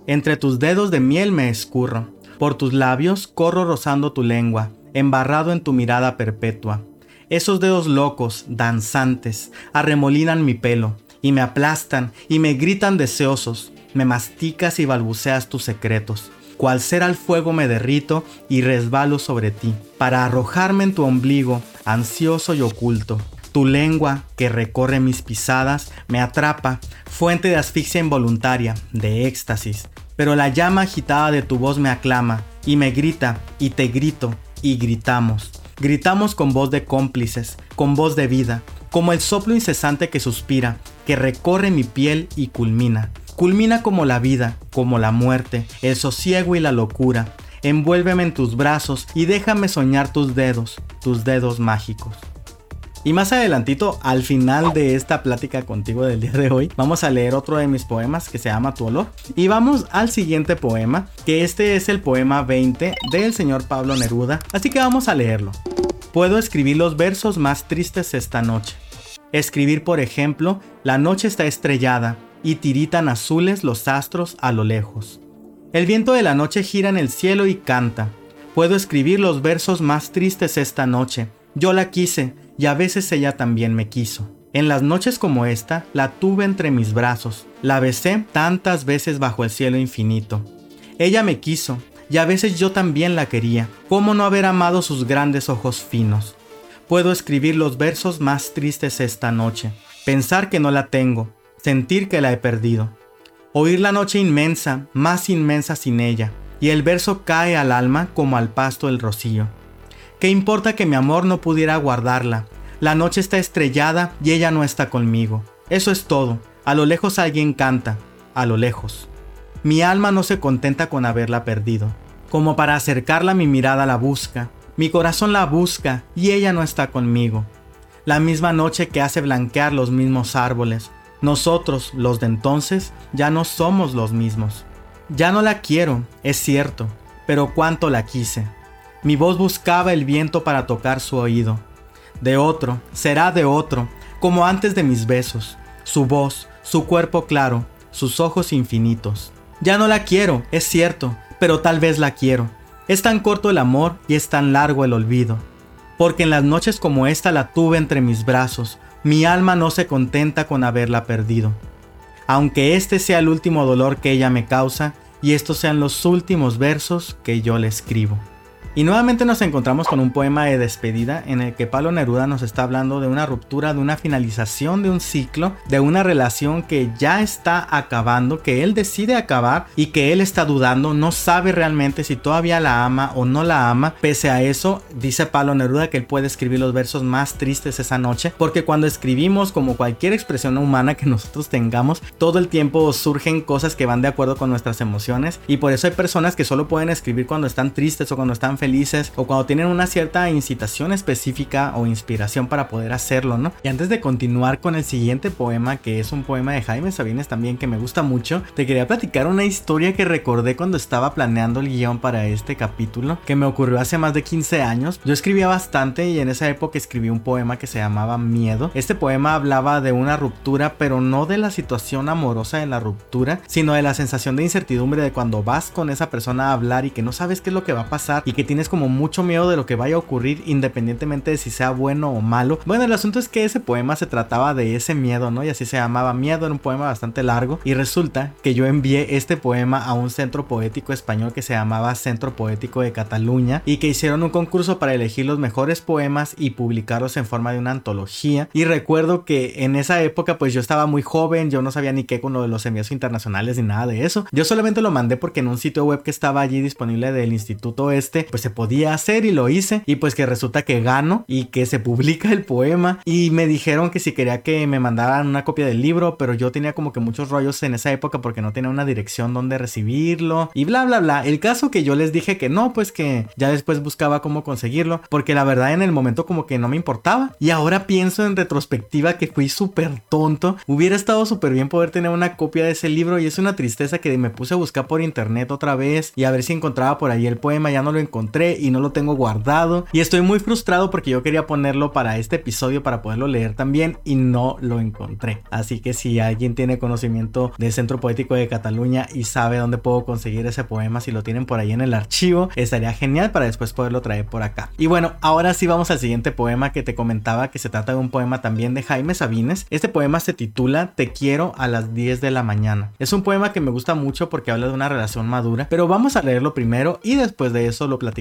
Entre tus dedos de miel me escurro por tus labios corro rozando tu lengua, embarrado en tu mirada perpetua. Esos dedos locos, danzantes, arremolinan mi pelo, y me aplastan, y me gritan deseosos, me masticas y balbuceas tus secretos. Cual ser al fuego me derrito y resbalo sobre ti, para arrojarme en tu ombligo, ansioso y oculto. Tu lengua, que recorre mis pisadas, me atrapa, fuente de asfixia involuntaria, de éxtasis, pero la llama agitada de tu voz me aclama y me grita y te grito y gritamos. Gritamos con voz de cómplices, con voz de vida, como el soplo incesante que suspira, que recorre mi piel y culmina. Culmina como la vida, como la muerte, el sosiego y la locura. Envuélveme en tus brazos y déjame soñar tus dedos, tus dedos mágicos. Y más adelantito, al final de esta plática contigo del día de hoy, vamos a leer otro de mis poemas que se llama Tu olor. Y vamos al siguiente poema, que este es el poema 20 del señor Pablo Neruda, así que vamos a leerlo. Puedo escribir los versos más tristes esta noche. Escribir, por ejemplo, la noche está estrellada y tiritan azules los astros a lo lejos. El viento de la noche gira en el cielo y canta. Puedo escribir los versos más tristes esta noche. Yo la quise, y a veces ella también me quiso. En las noches como esta, la tuve entre mis brazos, la besé tantas veces bajo el cielo infinito. Ella me quiso, y a veces yo también la quería. ¿Cómo no haber amado sus grandes ojos finos? Puedo escribir los versos más tristes esta noche, pensar que no la tengo, sentir que la he perdido. Oír la noche inmensa, más inmensa sin ella, y el verso cae al alma como al pasto el rocío. ¿Qué importa que mi amor no pudiera guardarla? La noche está estrellada y ella no está conmigo. Eso es todo. A lo lejos alguien canta. A lo lejos. Mi alma no se contenta con haberla perdido. Como para acercarla mi mirada la busca. Mi corazón la busca y ella no está conmigo. La misma noche que hace blanquear los mismos árboles. Nosotros, los de entonces, ya no somos los mismos. Ya no la quiero, es cierto, pero cuánto la quise. Mi voz buscaba el viento para tocar su oído. De otro, será de otro, como antes de mis besos. Su voz, su cuerpo claro, sus ojos infinitos. Ya no la quiero, es cierto, pero tal vez la quiero. Es tan corto el amor y es tan largo el olvido. Porque en las noches como esta la tuve entre mis brazos, mi alma no se contenta con haberla perdido. Aunque este sea el último dolor que ella me causa y estos sean los últimos versos que yo le escribo. Y nuevamente nos encontramos con un poema de despedida en el que Pablo Neruda nos está hablando de una ruptura, de una finalización de un ciclo, de una relación que ya está acabando, que él decide acabar y que él está dudando, no sabe realmente si todavía la ama o no la ama. Pese a eso, dice Pablo Neruda que él puede escribir los versos más tristes esa noche, porque cuando escribimos como cualquier expresión humana que nosotros tengamos, todo el tiempo surgen cosas que van de acuerdo con nuestras emociones y por eso hay personas que solo pueden escribir cuando están tristes o cuando están felices o cuando tienen una cierta incitación específica o inspiración para poder hacerlo, ¿no? Y antes de continuar con el siguiente poema, que es un poema de Jaime Sabines también que me gusta mucho, te quería platicar una historia que recordé cuando estaba planeando el guion para este capítulo, que me ocurrió hace más de 15 años. Yo escribía bastante y en esa época escribí un poema que se llamaba Miedo. Este poema hablaba de una ruptura, pero no de la situación amorosa de la ruptura, sino de la sensación de incertidumbre de cuando vas con esa persona a hablar y que no sabes qué es lo que va a pasar y que tienes como mucho miedo de lo que vaya a ocurrir independientemente de si sea bueno o malo. Bueno, el asunto es que ese poema se trataba de ese miedo, ¿no? Y así se llamaba Miedo, era un poema bastante largo y resulta que yo envié este poema a un centro poético español que se llamaba Centro Poético de Cataluña y que hicieron un concurso para elegir los mejores poemas y publicarlos en forma de una antología. Y recuerdo que en esa época pues yo estaba muy joven, yo no sabía ni qué con lo de los envíos internacionales ni nada de eso. Yo solamente lo mandé porque en un sitio web que estaba allí disponible del instituto este pues se podía hacer y lo hice y pues que resulta que gano y que se publica el poema y me dijeron que si quería que me mandaran una copia del libro pero yo tenía como que muchos rollos en esa época porque no tenía una dirección donde recibirlo y bla bla bla. El caso que yo les dije que no, pues que ya después buscaba cómo conseguirlo porque la verdad en el momento como que no me importaba y ahora pienso en retrospectiva que fui súper tonto. Hubiera estado súper bien poder tener una copia de ese libro y es una tristeza que me puse a buscar por internet otra vez y a ver si encontraba por ahí el poema, ya no lo encontré y no lo tengo guardado y estoy muy frustrado porque yo quería ponerlo para este episodio para poderlo leer también y no lo encontré. Así que si alguien tiene conocimiento del Centro Poético de Cataluña y sabe dónde puedo conseguir ese poema, si lo tienen por ahí en el archivo, estaría genial para después poderlo traer por acá. Y bueno, ahora sí vamos al siguiente poema que te comentaba que se trata de un poema también de Jaime Sabines. Este poema se titula Te quiero a las 10 de la mañana. Es un poema que me gusta mucho porque habla de una relación madura, pero vamos a leerlo primero y después de eso lo platicamos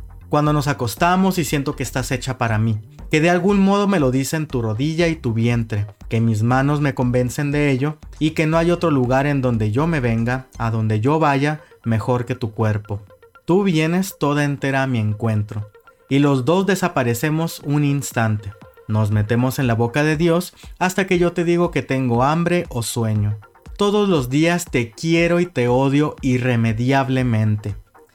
cuando nos acostamos y siento que estás hecha para mí, que de algún modo me lo dicen tu rodilla y tu vientre, que mis manos me convencen de ello y que no hay otro lugar en donde yo me venga, a donde yo vaya, mejor que tu cuerpo. Tú vienes toda entera a mi encuentro, y los dos desaparecemos un instante. Nos metemos en la boca de Dios hasta que yo te digo que tengo hambre o sueño. Todos los días te quiero y te odio irremediablemente.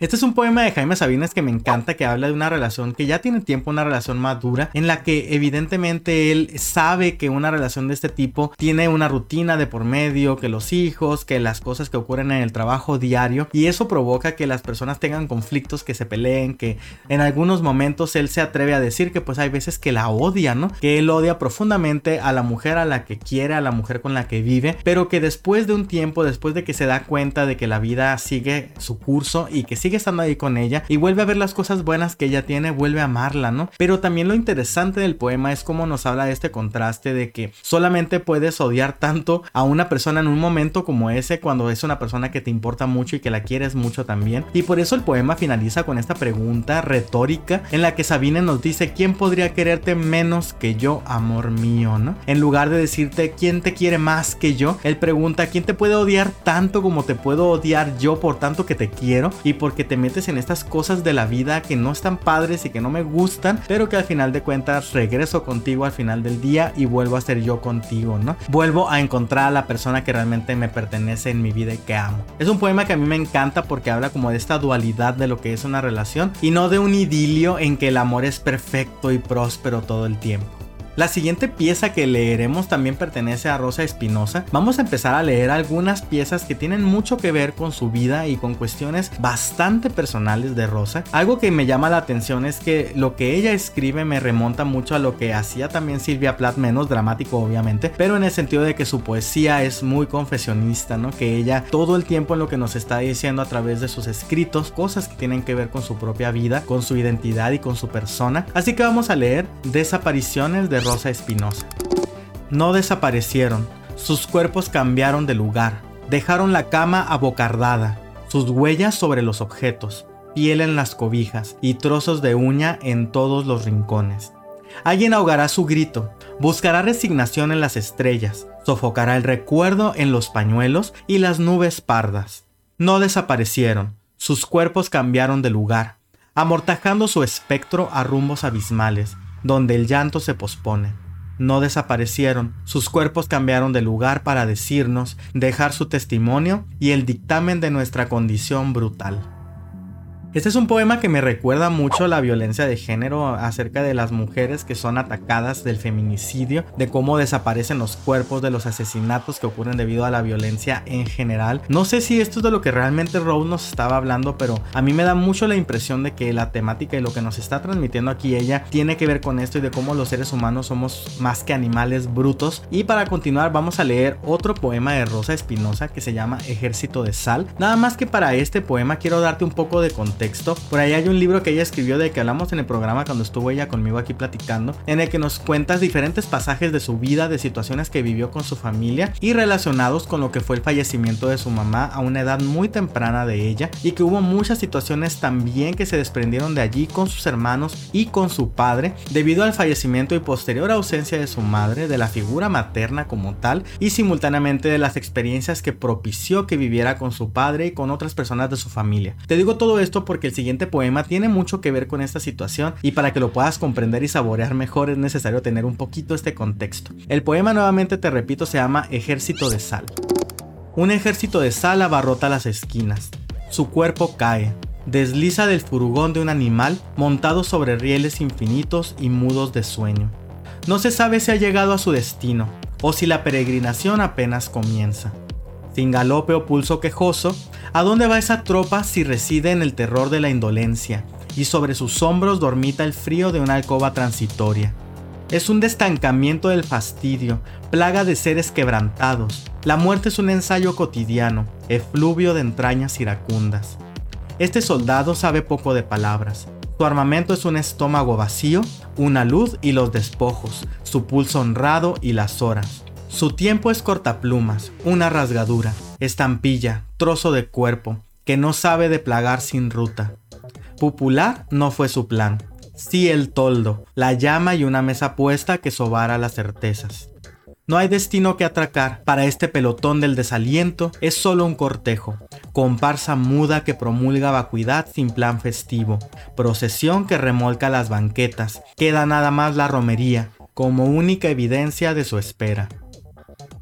Este es un poema de Jaime Sabines que me encanta, que habla de una relación que ya tiene tiempo, una relación madura, en la que evidentemente él sabe que una relación de este tipo tiene una rutina de por medio, que los hijos, que las cosas que ocurren en el trabajo diario, y eso provoca que las personas tengan conflictos, que se peleen, que en algunos momentos él se atreve a decir que pues hay veces que la odia, ¿no? Que él odia profundamente a la mujer a la que quiere, a la mujer con la que vive, pero que después de un tiempo, después de que se da cuenta de que la vida sigue su curso y que sigue sigue estando ahí con ella y vuelve a ver las cosas buenas que ella tiene, vuelve a amarla, ¿no? Pero también lo interesante del poema es cómo nos habla de este contraste de que solamente puedes odiar tanto a una persona en un momento como ese cuando es una persona que te importa mucho y que la quieres mucho también. Y por eso el poema finaliza con esta pregunta retórica en la que Sabine nos dice, ¿quién podría quererte menos que yo, amor mío, ¿no? En lugar de decirte, ¿quién te quiere más que yo? Él pregunta, ¿quién te puede odiar tanto como te puedo odiar yo por tanto que te quiero? Y por que te metes en estas cosas de la vida que no están padres y que no me gustan, pero que al final de cuentas regreso contigo al final del día y vuelvo a ser yo contigo, ¿no? Vuelvo a encontrar a la persona que realmente me pertenece en mi vida y que amo. Es un poema que a mí me encanta porque habla como de esta dualidad de lo que es una relación y no de un idilio en que el amor es perfecto y próspero todo el tiempo. La siguiente pieza que leeremos también pertenece a Rosa Espinosa. Vamos a empezar a leer algunas piezas que tienen mucho que ver con su vida y con cuestiones bastante personales de Rosa. Algo que me llama la atención es que lo que ella escribe me remonta mucho a lo que hacía también Silvia Plath, menos dramático obviamente, pero en el sentido de que su poesía es muy confesionista, ¿no? Que ella todo el tiempo en lo que nos está diciendo a través de sus escritos, cosas que tienen que ver con su propia vida, con su identidad y con su persona. Así que vamos a leer Desapariciones de Rosa Espinosa. No desaparecieron, sus cuerpos cambiaron de lugar, dejaron la cama abocardada, sus huellas sobre los objetos, piel en las cobijas y trozos de uña en todos los rincones. Alguien ahogará su grito, buscará resignación en las estrellas, sofocará el recuerdo en los pañuelos y las nubes pardas. No desaparecieron, sus cuerpos cambiaron de lugar, amortajando su espectro a rumbos abismales, donde el llanto se pospone. No desaparecieron, sus cuerpos cambiaron de lugar para decirnos, dejar su testimonio y el dictamen de nuestra condición brutal. Este es un poema que me recuerda mucho la violencia de género acerca de las mujeres que son atacadas del feminicidio, de cómo desaparecen los cuerpos, de los asesinatos que ocurren debido a la violencia en general. No sé si esto es de lo que realmente Rose nos estaba hablando, pero a mí me da mucho la impresión de que la temática y lo que nos está transmitiendo aquí ella tiene que ver con esto y de cómo los seres humanos somos más que animales brutos. Y para continuar vamos a leer otro poema de Rosa Espinosa que se llama Ejército de Sal. Nada más que para este poema quiero darte un poco de contexto texto. Por ahí hay un libro que ella escribió de que hablamos en el programa cuando estuvo ella conmigo aquí platicando, en el que nos cuentas diferentes pasajes de su vida, de situaciones que vivió con su familia y relacionados con lo que fue el fallecimiento de su mamá a una edad muy temprana de ella y que hubo muchas situaciones también que se desprendieron de allí con sus hermanos y con su padre debido al fallecimiento y posterior ausencia de su madre, de la figura materna como tal y simultáneamente de las experiencias que propició que viviera con su padre y con otras personas de su familia. Te digo todo esto porque el siguiente poema tiene mucho que ver con esta situación y para que lo puedas comprender y saborear mejor es necesario tener un poquito este contexto. El poema nuevamente te repito se llama Ejército de Sal. Un ejército de sal abarrota las esquinas. Su cuerpo cae, desliza del furgón de un animal montado sobre rieles infinitos y mudos de sueño. No se sabe si ha llegado a su destino o si la peregrinación apenas comienza sin galope o pulso quejoso, ¿a dónde va esa tropa si reside en el terror de la indolencia y sobre sus hombros dormita el frío de una alcoba transitoria? Es un destancamiento del fastidio, plaga de seres quebrantados. La muerte es un ensayo cotidiano, efluvio de entrañas iracundas. Este soldado sabe poco de palabras. Su armamento es un estómago vacío, una luz y los despojos, su pulso honrado y las horas. Su tiempo es cortaplumas, una rasgadura, estampilla, trozo de cuerpo, que no sabe de plagar sin ruta. Popular no fue su plan, sí el toldo, la llama y una mesa puesta que sobara las certezas. No hay destino que atracar, para este pelotón del desaliento es solo un cortejo, comparsa muda que promulga vacuidad sin plan festivo, procesión que remolca las banquetas, queda nada más la romería, como única evidencia de su espera.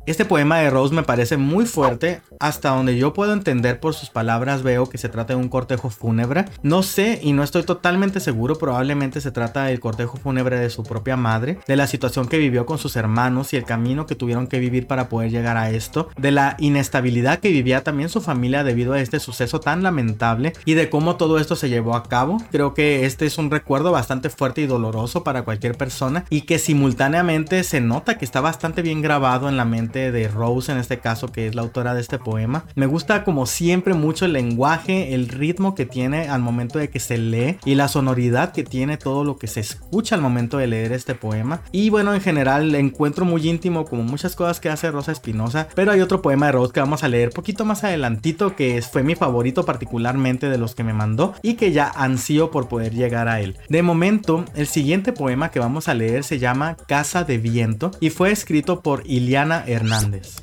Este poema de Rose me parece muy fuerte, hasta donde yo puedo entender por sus palabras veo que se trata de un cortejo fúnebre. No sé y no estoy totalmente seguro, probablemente se trata del cortejo fúnebre de su propia madre, de la situación que vivió con sus hermanos y el camino que tuvieron que vivir para poder llegar a esto, de la inestabilidad que vivía también su familia debido a este suceso tan lamentable y de cómo todo esto se llevó a cabo. Creo que este es un recuerdo bastante fuerte y doloroso para cualquier persona y que simultáneamente se nota que está bastante bien grabado en la mente de Rose en este caso, que es la autora de este poema. Me gusta como siempre mucho el lenguaje, el ritmo que tiene al momento de que se lee y la sonoridad que tiene todo lo que se escucha al momento de leer este poema. Y bueno, en general encuentro muy íntimo como muchas cosas que hace Rosa Espinosa, pero hay otro poema de Rose que vamos a leer poquito más adelantito que fue mi favorito particularmente de los que me mandó y que ya ansío por poder llegar a él. De momento, el siguiente poema que vamos a leer se llama Casa de Viento y fue escrito por Iliana Hernández.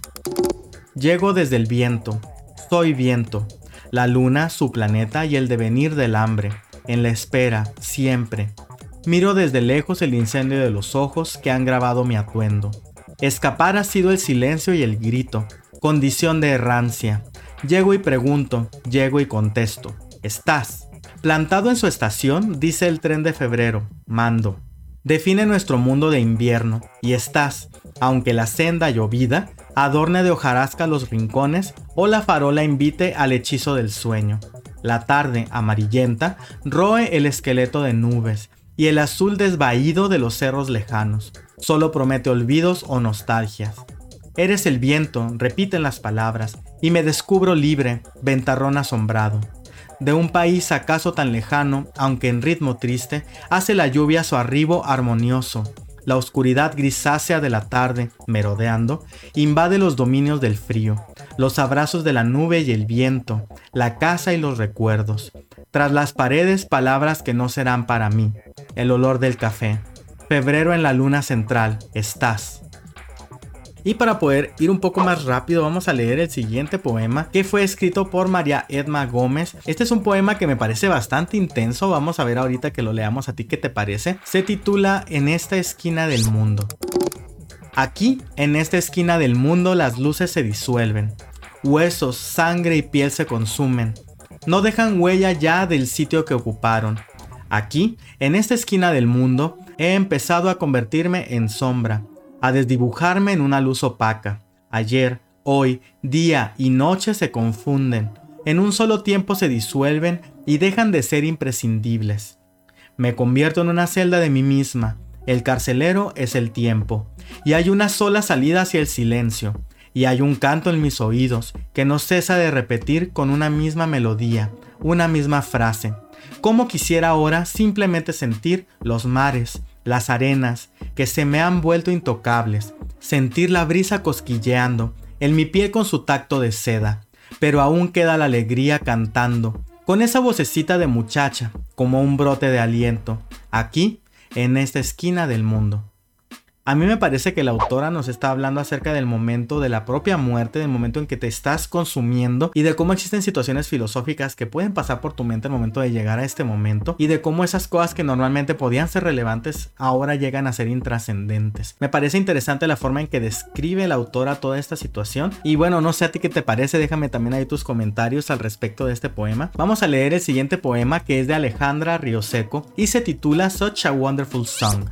Llego desde el viento, soy viento. la luna, su planeta y el devenir del hambre, en la espera, siempre. Miro desde lejos el incendio de los ojos que han grabado mi atuendo. Escapar ha sido el silencio y el grito, condición de errancia. Llego y pregunto, llego y contesto. ¿Estás? Plantado en su estación, dice el tren de febrero, mando. Define nuestro mundo de invierno, y estás, aunque la senda llovida adorne de hojarasca los rincones o la farola invite al hechizo del sueño. La tarde, amarillenta, roe el esqueleto de nubes y el azul desvaído de los cerros lejanos. Solo promete olvidos o nostalgias. Eres el viento, repiten las palabras, y me descubro libre, ventarrón asombrado. De un país acaso tan lejano, aunque en ritmo triste, hace la lluvia su arribo armonioso, la oscuridad grisácea de la tarde, merodeando, invade los dominios del frío, los abrazos de la nube y el viento, la casa y los recuerdos. Tras las paredes palabras que no serán para mí, el olor del café. Febrero en la luna central, estás. Y para poder ir un poco más rápido vamos a leer el siguiente poema que fue escrito por María Edma Gómez. Este es un poema que me parece bastante intenso, vamos a ver ahorita que lo leamos a ti qué te parece. Se titula En esta esquina del mundo. Aquí, en esta esquina del mundo, las luces se disuelven. Huesos, sangre y piel se consumen. No dejan huella ya del sitio que ocuparon. Aquí, en esta esquina del mundo, he empezado a convertirme en sombra a desdibujarme en una luz opaca. Ayer, hoy, día y noche se confunden, en un solo tiempo se disuelven y dejan de ser imprescindibles. Me convierto en una celda de mí misma, el carcelero es el tiempo, y hay una sola salida hacia el silencio, y hay un canto en mis oídos que no cesa de repetir con una misma melodía, una misma frase. Como quisiera ahora simplemente sentir los mares, las arenas, que se me han vuelto intocables, sentir la brisa cosquilleando, en mi piel con su tacto de seda, pero aún queda la alegría cantando, con esa vocecita de muchacha, como un brote de aliento, aquí, en esta esquina del mundo. A mí me parece que la autora nos está hablando acerca del momento de la propia muerte, del momento en que te estás consumiendo y de cómo existen situaciones filosóficas que pueden pasar por tu mente al momento de llegar a este momento y de cómo esas cosas que normalmente podían ser relevantes ahora llegan a ser intrascendentes. Me parece interesante la forma en que describe la autora toda esta situación y bueno, no sé a ti qué te parece, déjame también ahí tus comentarios al respecto de este poema. Vamos a leer el siguiente poema que es de Alejandra Rioseco y se titula Such a Wonderful Song.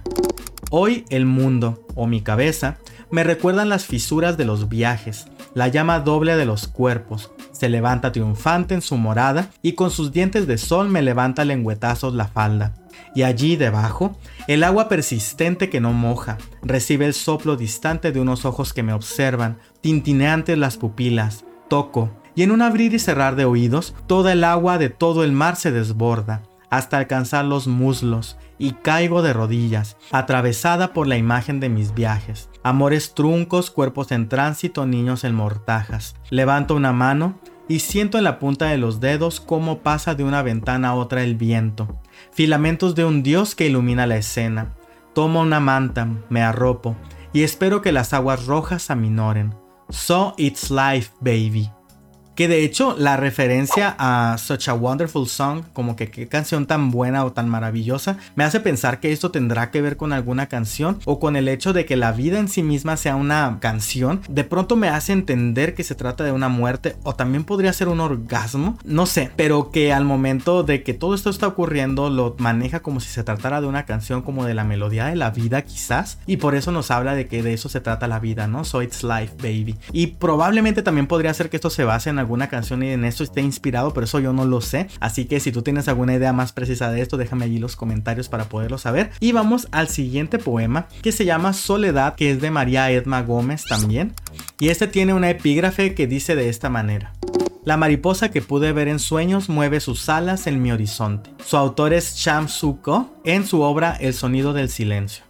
Hoy el mundo, o mi cabeza, me recuerdan las fisuras de los viajes, la llama doble de los cuerpos. Se levanta triunfante en su morada y con sus dientes de sol me levanta lengüetazos la falda. Y allí debajo, el agua persistente que no moja, recibe el soplo distante de unos ojos que me observan, tintineantes las pupilas, toco, y en un abrir y cerrar de oídos, toda el agua de todo el mar se desborda, hasta alcanzar los muslos, y caigo de rodillas, atravesada por la imagen de mis viajes. Amores truncos, cuerpos en tránsito, niños en mortajas. Levanto una mano y siento en la punta de los dedos cómo pasa de una ventana a otra el viento. Filamentos de un dios que ilumina la escena. Tomo una manta, me arropo y espero que las aguas rojas aminoren. So it's life, baby. Que de hecho la referencia a Such a Wonderful Song, como que qué canción tan buena o tan maravillosa, me hace pensar que esto tendrá que ver con alguna canción o con el hecho de que la vida en sí misma sea una canción. De pronto me hace entender que se trata de una muerte o también podría ser un orgasmo, no sé, pero que al momento de que todo esto está ocurriendo lo maneja como si se tratara de una canción como de la melodía de la vida quizás y por eso nos habla de que de eso se trata la vida, ¿no? So it's life, baby. Y probablemente también podría ser que esto se base en alguna canción y en esto esté inspirado, pero eso yo no lo sé. Así que si tú tienes alguna idea más precisa de esto, déjame allí los comentarios para poderlo saber. Y vamos al siguiente poema que se llama Soledad, que es de María Edma Gómez también. Y este tiene una epígrafe que dice de esta manera. La mariposa que pude ver en sueños mueve sus alas en mi horizonte. Su autor es Sham Suko en su obra El sonido del silencio.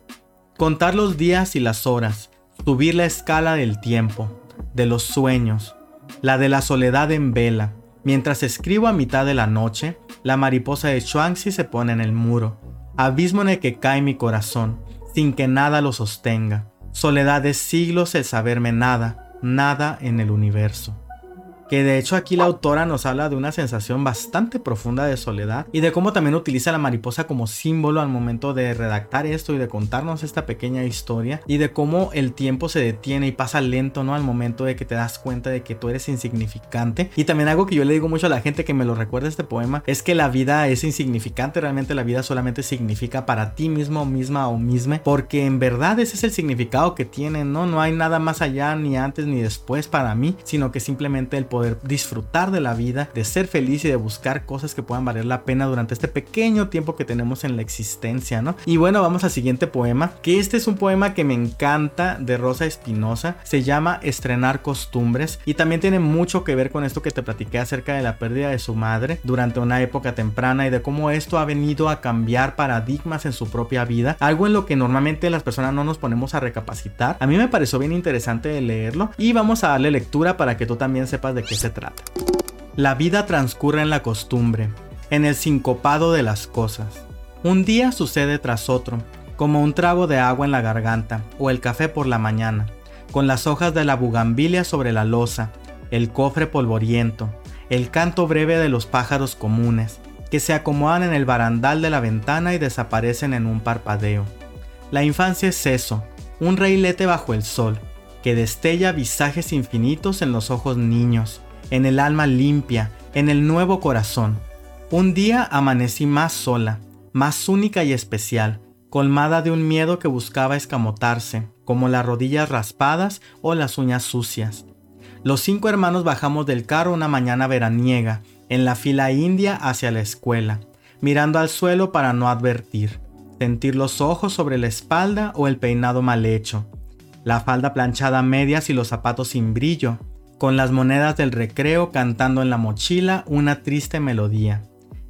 Contar los días y las horas, subir la escala del tiempo, de los sueños, la de la soledad en vela. Mientras escribo a mitad de la noche, la mariposa de Chuangxi se pone en el muro, abismo en el que cae mi corazón, sin que nada lo sostenga. Soledad de siglos el saberme nada, nada en el universo. Que de hecho aquí la autora nos habla de una sensación bastante profunda de soledad y de cómo también utiliza la mariposa como símbolo al momento de redactar esto y de contarnos esta pequeña historia y de cómo el tiempo se detiene y pasa lento, ¿no? Al momento de que te das cuenta de que tú eres insignificante. Y también algo que yo le digo mucho a la gente que me lo recuerda este poema es que la vida es insignificante, realmente la vida solamente significa para ti mismo, misma o misma, porque en verdad ese es el significado que tiene, ¿no? No hay nada más allá ni antes ni después para mí, sino que simplemente el poder disfrutar de la vida, de ser feliz y de buscar cosas que puedan valer la pena durante este pequeño tiempo que tenemos en la existencia, ¿no? Y bueno, vamos al siguiente poema, que este es un poema que me encanta de Rosa Espinosa, se llama Estrenar costumbres y también tiene mucho que ver con esto que te platiqué acerca de la pérdida de su madre durante una época temprana y de cómo esto ha venido a cambiar paradigmas en su propia vida, algo en lo que normalmente las personas no nos ponemos a recapacitar. A mí me pareció bien interesante leerlo y vamos a darle lectura para que tú también sepas de qué se trata. La vida transcurre en la costumbre, en el sincopado de las cosas. Un día sucede tras otro, como un trago de agua en la garganta o el café por la mañana, con las hojas de la bugambilia sobre la losa, el cofre polvoriento, el canto breve de los pájaros comunes, que se acomodan en el barandal de la ventana y desaparecen en un parpadeo. La infancia es eso, un reilete bajo el sol, que destella visajes infinitos en los ojos niños, en el alma limpia, en el nuevo corazón. Un día amanecí más sola, más única y especial, colmada de un miedo que buscaba escamotarse, como las rodillas raspadas o las uñas sucias. Los cinco hermanos bajamos del carro una mañana veraniega, en la fila india hacia la escuela, mirando al suelo para no advertir, sentir los ojos sobre la espalda o el peinado mal hecho, la falda planchada a medias y los zapatos sin brillo, con las monedas del recreo cantando en la mochila una triste melodía.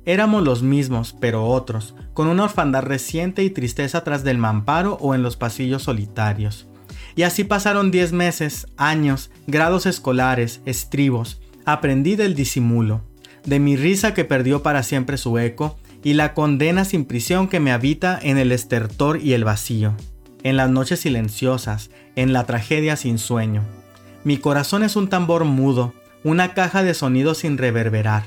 Éramos los mismos, pero otros, con una orfandad reciente y tristeza tras del mamparo o en los pasillos solitarios. Y así pasaron diez meses, años, grados escolares, estribos. Aprendí del disimulo, de mi risa que perdió para siempre su eco, y la condena sin prisión que me habita en el estertor y el vacío, en las noches silenciosas, en la tragedia sin sueño. Mi corazón es un tambor mudo, una caja de sonidos sin reverberar,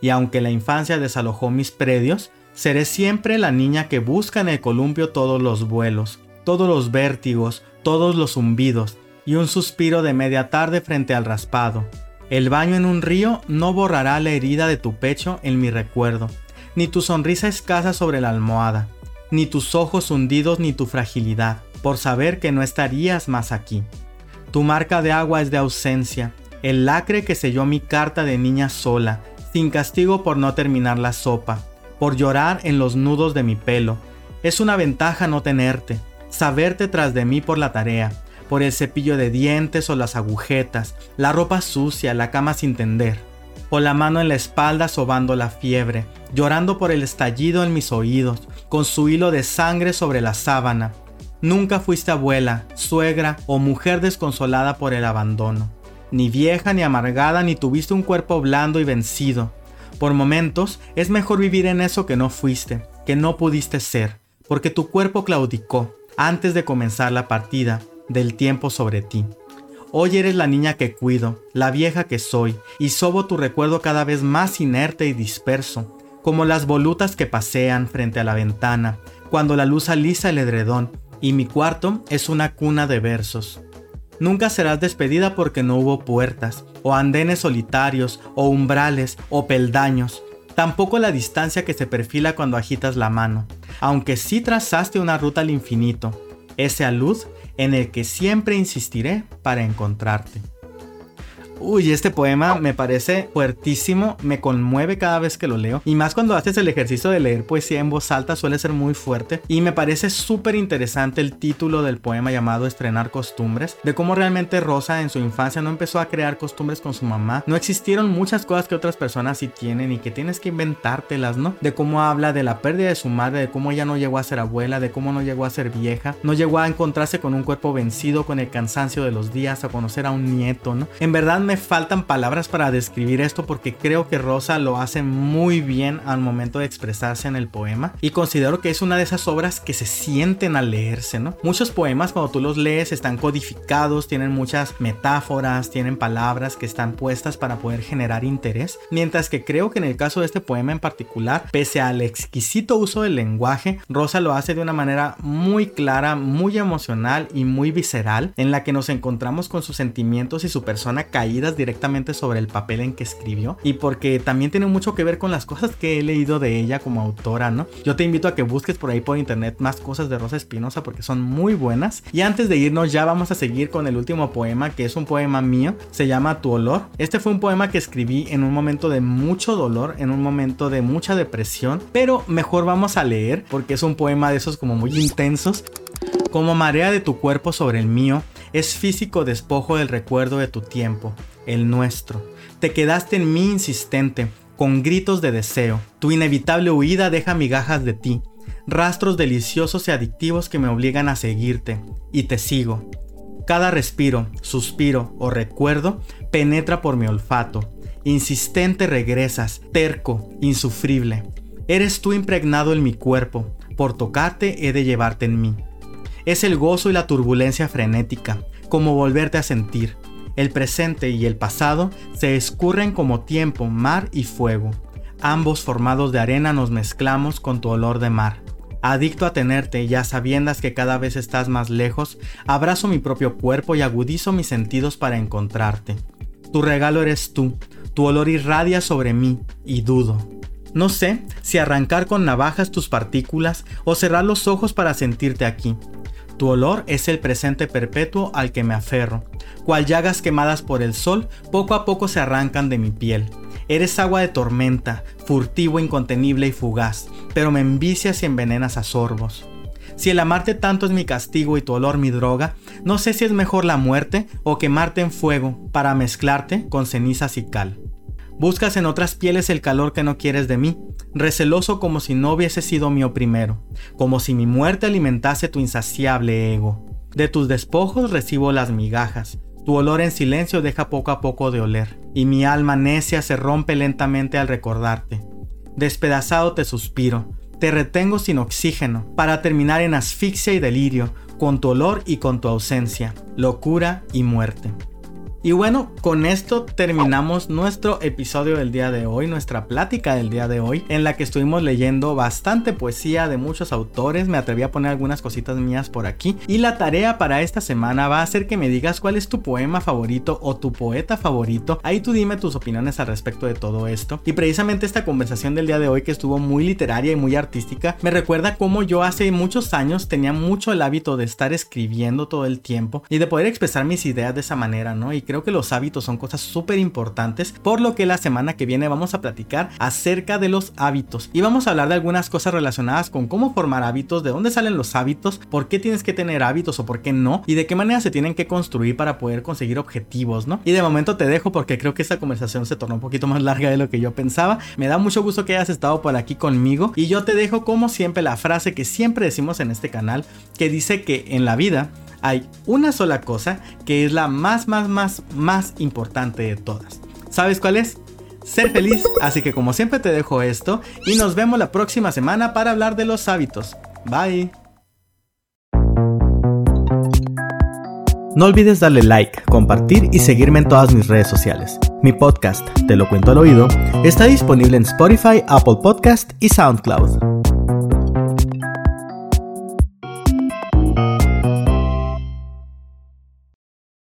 y aunque la infancia desalojó mis predios, seré siempre la niña que busca en el columpio todos los vuelos, todos los vértigos, todos los zumbidos, y un suspiro de media tarde frente al raspado. El baño en un río no borrará la herida de tu pecho en mi recuerdo, ni tu sonrisa escasa sobre la almohada, ni tus ojos hundidos ni tu fragilidad, por saber que no estarías más aquí. Tu marca de agua es de ausencia, el lacre que selló mi carta de niña sola, sin castigo por no terminar la sopa, por llorar en los nudos de mi pelo. Es una ventaja no tenerte, saberte tras de mí por la tarea, por el cepillo de dientes o las agujetas, la ropa sucia, la cama sin tender, o la mano en la espalda sobando la fiebre, llorando por el estallido en mis oídos, con su hilo de sangre sobre la sábana, Nunca fuiste abuela, suegra o mujer desconsolada por el abandono. Ni vieja ni amargada ni tuviste un cuerpo blando y vencido. Por momentos es mejor vivir en eso que no fuiste, que no pudiste ser, porque tu cuerpo claudicó antes de comenzar la partida del tiempo sobre ti. Hoy eres la niña que cuido, la vieja que soy, y sobo tu recuerdo cada vez más inerte y disperso, como las volutas que pasean frente a la ventana, cuando la luz alisa el edredón y mi cuarto es una cuna de versos. Nunca serás despedida porque no hubo puertas, o andenes solitarios, o umbrales, o peldaños. Tampoco la distancia que se perfila cuando agitas la mano, aunque sí trazaste una ruta al infinito, ese alud en el que siempre insistiré para encontrarte. Uy, este poema me parece fuertísimo, me conmueve cada vez que lo leo. Y más cuando haces el ejercicio de leer poesía en voz alta suele ser muy fuerte. Y me parece súper interesante el título del poema llamado Estrenar costumbres. De cómo realmente Rosa en su infancia no empezó a crear costumbres con su mamá. No existieron muchas cosas que otras personas sí tienen y que tienes que inventártelas, ¿no? De cómo habla de la pérdida de su madre, de cómo ella no llegó a ser abuela, de cómo no llegó a ser vieja. No llegó a encontrarse con un cuerpo vencido, con el cansancio de los días, a conocer a un nieto, ¿no? En verdad me faltan palabras para describir esto porque creo que Rosa lo hace muy bien al momento de expresarse en el poema y considero que es una de esas obras que se sienten al leerse, ¿no? Muchos poemas cuando tú los lees están codificados, tienen muchas metáforas, tienen palabras que están puestas para poder generar interés, mientras que creo que en el caso de este poema en particular, pese al exquisito uso del lenguaje, Rosa lo hace de una manera muy clara, muy emocional y muy visceral, en la que nos encontramos con sus sentimientos y su persona directamente sobre el papel en que escribió, y porque también tiene mucho que ver con las cosas que he leído de ella como autora, ¿no? Yo te invito a que busques por ahí por internet más cosas de Rosa Espinosa porque son muy buenas. Y antes de irnos ya vamos a seguir con el último poema, que es un poema mío, se llama Tu olor. Este fue un poema que escribí en un momento de mucho dolor, en un momento de mucha depresión, pero mejor vamos a leer porque es un poema de esos como muy intensos. Como marea de tu cuerpo sobre el mío, es físico despojo del recuerdo de tu tiempo, el nuestro. Te quedaste en mí insistente, con gritos de deseo. Tu inevitable huida deja migajas de ti, rastros deliciosos y adictivos que me obligan a seguirte, y te sigo. Cada respiro, suspiro o recuerdo penetra por mi olfato. Insistente regresas, terco, insufrible. Eres tú impregnado en mi cuerpo, por tocarte he de llevarte en mí. Es el gozo y la turbulencia frenética, como volverte a sentir. El presente y el pasado se escurren como tiempo, mar y fuego. Ambos formados de arena nos mezclamos con tu olor de mar. Adicto a tenerte, ya sabiendas que cada vez estás más lejos, abrazo mi propio cuerpo y agudizo mis sentidos para encontrarte. Tu regalo eres tú, tu olor irradia sobre mí, y dudo. No sé si arrancar con navajas tus partículas o cerrar los ojos para sentirte aquí. Tu olor es el presente perpetuo al que me aferro, cual llagas quemadas por el sol, poco a poco se arrancan de mi piel. Eres agua de tormenta, furtivo, incontenible y fugaz, pero me envicias y envenenas a sorbos. Si el amarte tanto es mi castigo y tu olor mi droga, no sé si es mejor la muerte o quemarte en fuego para mezclarte con cenizas y cal. Buscas en otras pieles el calor que no quieres de mí, receloso como si no hubiese sido mío primero, como si mi muerte alimentase tu insaciable ego. De tus despojos recibo las migajas, tu olor en silencio deja poco a poco de oler, y mi alma necia se rompe lentamente al recordarte. Despedazado te suspiro, te retengo sin oxígeno, para terminar en asfixia y delirio, con tu olor y con tu ausencia, locura y muerte. Y bueno, con esto terminamos nuestro episodio del día de hoy, nuestra plática del día de hoy, en la que estuvimos leyendo bastante poesía de muchos autores. Me atreví a poner algunas cositas mías por aquí. Y la tarea para esta semana va a ser que me digas cuál es tu poema favorito o tu poeta favorito. Ahí tú dime tus opiniones al respecto de todo esto. Y precisamente esta conversación del día de hoy, que estuvo muy literaria y muy artística, me recuerda cómo yo hace muchos años tenía mucho el hábito de estar escribiendo todo el tiempo y de poder expresar mis ideas de esa manera, ¿no? Y creo que los hábitos son cosas súper importantes, por lo que la semana que viene vamos a platicar acerca de los hábitos y vamos a hablar de algunas cosas relacionadas con cómo formar hábitos, de dónde salen los hábitos, por qué tienes que tener hábitos o por qué no y de qué manera se tienen que construir para poder conseguir objetivos, ¿no? Y de momento te dejo porque creo que esta conversación se tornó un poquito más larga de lo que yo pensaba. Me da mucho gusto que hayas estado por aquí conmigo y yo te dejo como siempre la frase que siempre decimos en este canal que dice que en la vida hay una sola cosa que es la más, más, más, más importante de todas. ¿Sabes cuál es? Ser feliz, así que como siempre te dejo esto y nos vemos la próxima semana para hablar de los hábitos. Bye. No olvides darle like, compartir y seguirme en todas mis redes sociales. Mi podcast, Te lo cuento al oído, está disponible en Spotify, Apple Podcast y SoundCloud.